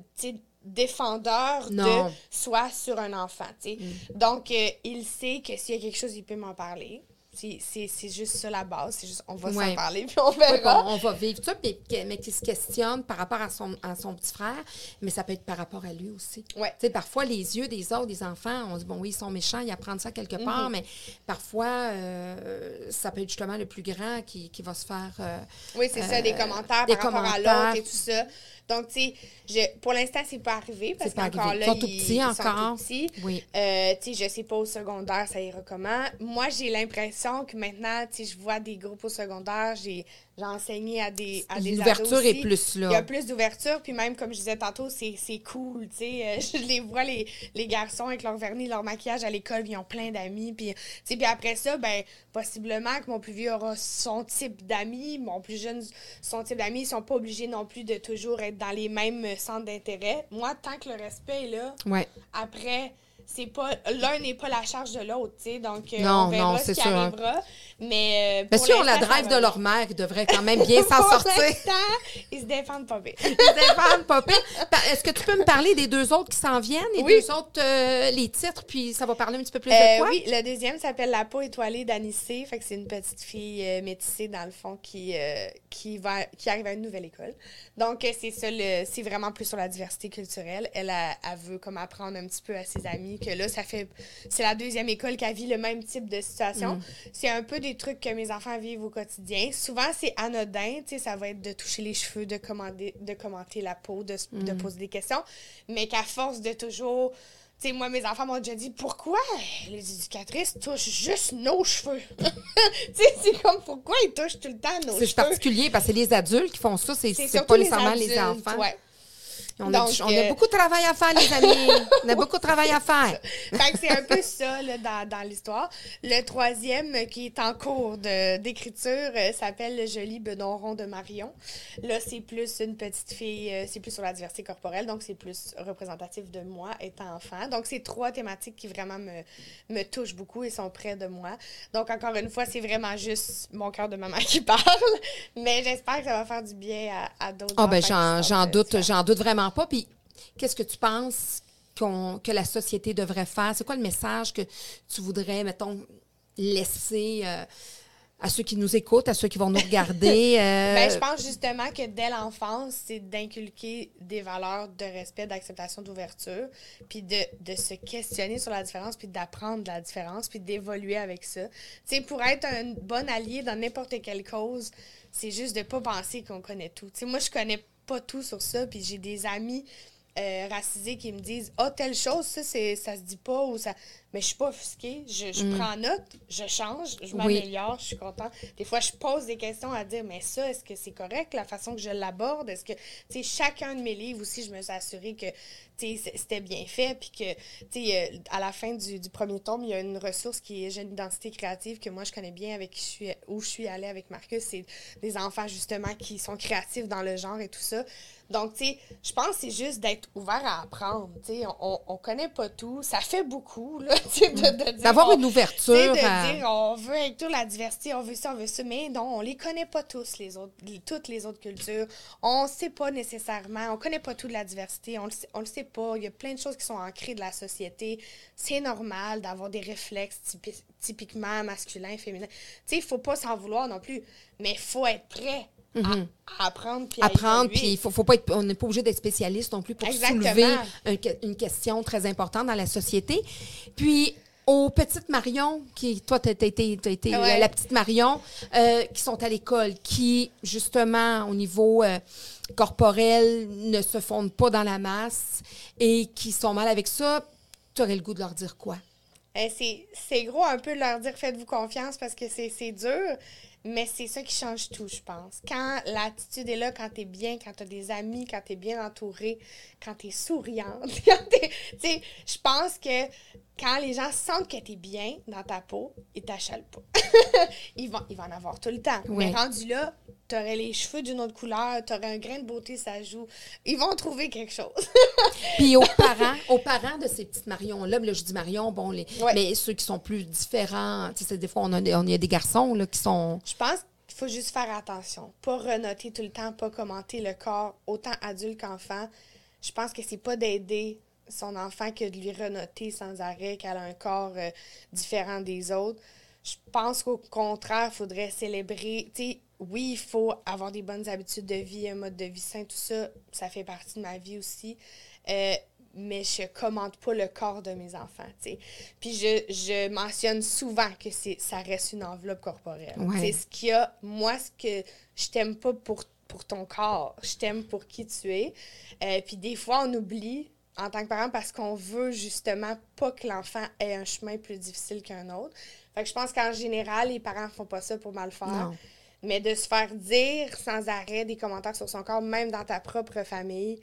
défendeur Non. de soit sur un enfant, sais. Donc, euh, il sait que s'il y a quelque chose, il peut m'en parler. C'est- juste ça la base. C'est juste, on va Ouais. s'en parler, puis on verra. on, va vivre ça, puis, mais qui se questionne par rapport à son, à son petit frère, mais ça peut être par rapport à lui aussi. Ouais. Tu sais, parfois, les yeux des autres, des enfants, on dit, bon, oui, ils sont méchants, ils apprennent ça quelque Mhm. part, mais parfois, euh, ça peut être justement le plus grand qui, qui va se faire... euh, Oui, c'est ça, des Euh, commentaires des par rapport à commentaires. l'autre et tout ça. Donc, tu sais, je- pour l'instant, c'est pas arrivé parce qu'encore là, Ils sont tout petits ils sont encore. tout petits. oui. Euh, tu sais, je sais pas au secondaire, ça ira comment. Moi, j'ai l'impression que maintenant, tu sais, je vois des groupes au secondaire, j'ai j'ai enseigné à des à des L'ouverture est plus là. Il y a plus d'ouverture, puis même, comme je disais tantôt, c'est c'est cool, tu sais. Euh, [LAUGHS] je les vois, les, les garçons, avec leur vernis, leur maquillage à l'école, ils ont plein d'amis, puis, tu sais, puis après ça, ben, possiblement que mon plus vieux aura son type d'amis, mon plus jeune, son type d'amis, ils sont pas obligés non plus de toujours être dans les mêmes centres d'intérêt. Moi, tant que le respect est là, Ouais. après, c'est pas l'un n'est pas la charge de l'autre, tu sais. Donc, euh, Non, on verra non, ce c'est qui sûr. arrivera. Mais, euh, Mais pour si on la drive va de leur mère, ils devraient quand même [LAUGHS] bien s'en sortir. ils se défendent pas bien. Stéphane, pas pire. Pa- Est-ce que tu peux me parler des deux autres qui s'en viennent, les Oui. deux autres, euh, les titres, puis ça va parler un petit peu plus de quoi? oui, le deuxième s'appelle La peau étoilée d'Anissé. Fait que c'est une petite fille métissée, dans le fond, qui, qui, va, qui arrive à une nouvelle école. Donc, c'est ça, c'est vraiment plus sur la diversité culturelle. Elle, a- elle veut comme apprendre un petit peu à ses amis que là, ça fait... C'est la deuxième école qui vit le même type de situation. C'est un peu des trucs que mes enfants vivent au quotidien. Souvent, c'est anodin, tu sais, ça va être de toucher les cheveux, de, commander, de commenter la peau, de, de poser des questions, mais qu'à force de toujours... Tu sais, moi, mes enfants m'ont déjà dit pourquoi les éducatrices touchent juste nos cheveux? [LAUGHS] tu sais, c'est comme pourquoi ils touchent tout le temps nos C'est cheveux? particulier parce que c'est les adultes qui font ça, c'est C'est c'est pas nécessairement les, enfants. ouais. On, a, Donc, du- on a euh, beaucoup de travail à faire, les amis. on a [LAUGHS] beaucoup de travail à faire. Fait que c'est un peu ça là, dans, dans l'histoire. Le troisième, qui est en cours de- d'écriture, euh, s'appelle Le joli bedon rond de Marion. Là, c'est plus une petite fille, euh, c'est plus sur la diversité corporelle, donc c'est plus représentatif de moi étant enfant. Donc, c'est trois thématiques qui vraiment me, me touchent beaucoup et sont près de moi. Donc, encore une fois, c'est vraiment juste mon cœur de maman qui parle, [LAUGHS] mais j'espère que ça va faire du bien à, à d'autres Ah ben j'en doute, j'en doute vraiment pas. Puis qu'est-ce que tu penses qu'on- que la société devrait faire? C'est quoi le message que tu voudrais, mettons, laisser euh, à ceux qui nous écoutent, à ceux qui vont nous regarder? [LAUGHS] euh, Ben, je pense justement que dès l'enfance, c'est d'inculquer des valeurs de respect, d'acceptation, d'ouverture, puis de, de se questionner sur la différence, puis d'apprendre de la différence, puis d'évoluer avec ça. Tu sais, pour être un bon allié dans n'importe quelle cause, c'est juste de pas penser qu'on connaît tout. Tu sais, moi, je connais pas tout sur ça, puis j'ai des amis euh, racisés qui me disent « Ah, telle chose, ça, ça se dit pas, ou ça... » Mais je suis pas offusquée, je, je prends note, je change, je Oui. m'améliore, je suis contente. Des fois, je pose des questions à dire, mais ça, est-ce que c'est correct, la façon que je l'aborde? Est-ce que, tu sais, chacun de mes livres aussi, je me suis assurée que, tu sais, c'était bien fait, puis que, tu sais, euh, à la fin du, du premier tome, il y a une ressource qui est Jeune Identité créative, que moi, je connais bien, avec qui je suis, où je suis allée avec Marcus. C'est des enfants, justement, qui sont créatifs dans le genre et tout ça. Donc, tu sais, je pense que c'est juste d'être ouvert à apprendre. Tu sais, on, on connaît pas tout. Ça fait beaucoup, là, [LAUGHS] D'avoir une tu ouverture. sais, de à- dire, on veut inclure la diversité, on veut ça, on veut ça, mais non, on les connaît pas tous, les autres, toutes les autres cultures. On sait pas nécessairement, on connaît pas tout de la diversité, on le on le sait pas. Il y a plein de choses qui sont ancrées de la société. C'est normal d'avoir des réflexes typi- typiquement masculins, féminins. Tu sais, il faut pas s'en vouloir non plus, mais il faut être prêt à, apprendre. Puis apprendre, puis il faut, faut pas être, on n'est pas obligé d'être spécialiste non plus pour soulever une question très importante dans la société. Puis, aux petites Marion, qui, toi, tu as été, la, petite Marion, euh, qui sont à l'école, qui, justement, au niveau euh, corporel, ne se fondent pas dans la masse et qui sont mal avec ça, tu aurais le goût de leur dire quoi? Eh, c'est gros un peu de leur dire faites-vous confiance parce que c'est dur, mais c'est ça qui change tout, je pense. Quand l'attitude est là, quand tu es bien, quand tu as des amis, quand tu es bien entouré, quand [LAUGHS] tu es souriante, je pense que quand les gens sentent que tu es bien dans ta peau, ils t'achalent pas. [LAUGHS] ils, vont, ils vont en avoir tout le temps. Mais rendu là, tu aurais les cheveux d'une autre couleur, tu aurais un grain de beauté, ça joue. Ils vont trouver quelque chose. [LAUGHS] Puis aux parents, aux parents de ces petites Marions-là, là, je dis Marion, bon, les, mais ceux qui sont plus différents, tu sais, des fois, on a, on a des garçons là, qui sont. Je pense qu'il faut juste faire attention. Pas renoter tout le temps, pas commenter le corps, autant adulte qu'enfant. Je pense que c'est pas d'aider son enfant que de lui renoter sans arrêt qu'elle a un corps euh, différent des autres. Je pense qu'au contraire, il faudrait célébrer. Oui, il faut avoir des bonnes habitudes de vie, un mode de vie sain, tout ça, ça fait partie de ma vie aussi. Euh, mais je commente pas le corps de mes enfants, Puis je, je, mentionne souvent que ça reste une enveloppe corporelle. C'est ce qu'il y a, moi, ce que je t'aime pas pour, pour ton corps, je t'aime pour qui tu es. Euh, puis des fois, on oublie en tant que parent parce qu'on veut justement pas que l'enfant ait un chemin plus difficile qu'un autre. Fait que je pense qu'en général, les parents font pas ça pour mal faire. Mais de se faire dire sans arrêt des commentaires sur son corps, même dans ta propre famille,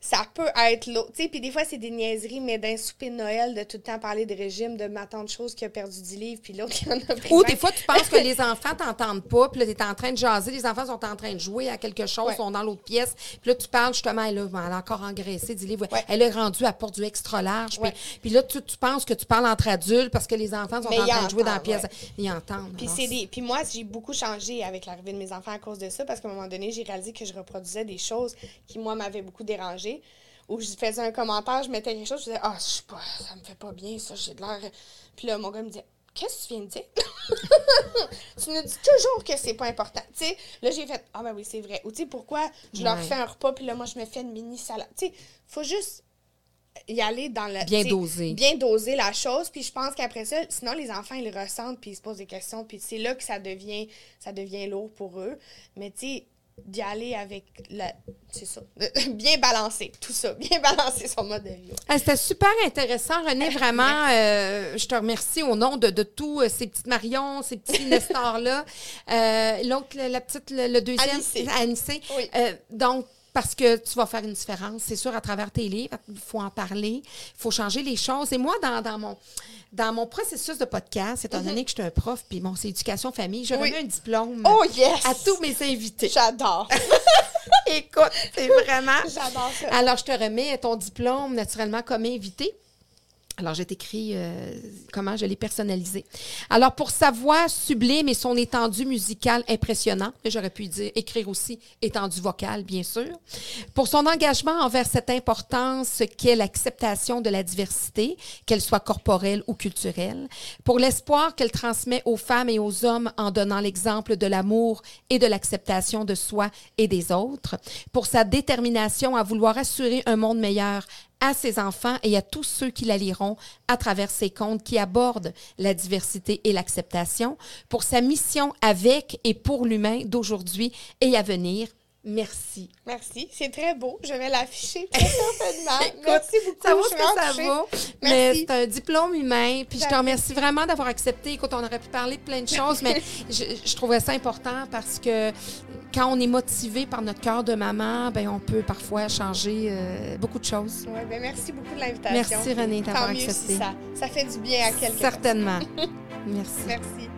ça peut être l'autre. Tu sais, puis des fois, c'est des niaiseries, mais d'un souper de Noël, de tout le temps parler de régime, de ma tante chose qui a perdu 10 livres, puis l'autre qui en a pris. Ou des fois, tu penses que [LAUGHS] les enfants t'entendent pas, puis là, tu es en train de jaser, les enfants sont en train de jouer à quelque chose, sont dans l'autre pièce, puis là, tu parles justement, elle, elle a encore engraissé 10 livres. Elle est rendue à porte du extra large. Puis, là, tu, tu, penses que tu parles entre adultes parce que les enfants sont en train de jouer dans la pièce. Ils entendent. Puis, c'est des... puis moi, j'ai beaucoup changé avec l'arrivée de mes enfants à cause de ça, parce qu'à un moment donné, j'ai réalisé que je reproduisais des choses qui, moi, m'avaient beaucoup dérangé où je faisais un commentaire, je mettais quelque chose, je disais Ah, je sais pas, ça me fait pas bien, ça, j'ai de l'air. Puis là, mon gars me disait Qu'est-ce que tu viens de dire? [LAUGHS] Tu me dis toujours que c'est pas important. Tu sais, là, j'ai fait Ah, ben oui, c'est vrai. Ou tu sais, pourquoi je leur fais un repas, puis là, moi, je me fais une mini salade? Tu sais, faut juste y aller dans le. Bien doser. Bien doser la chose. Puis je pense qu'après ça, sinon, les enfants, ils ressentent, puis ils se posent des questions, puis c'est là que ça devient, ça devient lourd pour eux. Mais tu sais, d'y aller avec la c'est ça [LAUGHS] bien balancé tout ça bien balancé son mode de vie c'était super intéressant René [LAUGHS] vraiment euh, je te remercie au nom de, de tous euh, ces petites Marion ces petits [LAUGHS] Nestor là euh, l'autre la, petite le, deuxième Anissé. Oui. donc parce que tu vas faire une différence, c'est sûr, à travers tes livres. Il faut en parler, il faut changer les choses. Et moi, dans, dans mon, dans mon processus de podcast, étant donné mm-hmm. que je suis un prof, puis bon, c'est éducation famille, je remets un diplôme oh, yes! à tous mes invités. J'adore. [LAUGHS] Écoute, c'est vraiment. [LAUGHS] J'adore ça. Alors, je te remets ton diplôme naturellement comme invité. Alors, j'ai écrit euh, comment je l'ai personnalisé. Alors, pour sa voix sublime et son étendue musicale impressionnant, j'aurais pu dire, écrire aussi étendue vocale, bien sûr. Pour son engagement envers cette importance qu'est l'acceptation de la diversité, qu'elle soit corporelle ou culturelle. Pour l'espoir qu'elle transmet aux femmes et aux hommes en donnant l'exemple de l'amour et de l'acceptation de soi et des autres. Pour sa détermination à vouloir assurer un monde meilleur à ses enfants et à tous ceux qui la liront à travers ses contes qui abordent la diversité et l'acceptation pour sa mission avec et pour l'humain d'aujourd'hui et à venir Merci. Merci. C'est très beau. Je vais l'afficher très [LAUGHS] certainement. Merci beaucoup. Ça vaut ce que ça vaut. Mais c'est un diplôme humain. Puis je te remercie vraiment d'avoir accepté. Écoute, on aurait pu parler de plein de choses, mais [LAUGHS] je, trouvais ça important parce que quand on est motivé par notre cœur de maman, ben on peut parfois changer euh, beaucoup de choses. Oui, ben merci beaucoup de l'invitation. Merci René d'avoir accepté. ça, ça fait du bien à quelqu'un. Certainement. [LAUGHS] merci. Merci.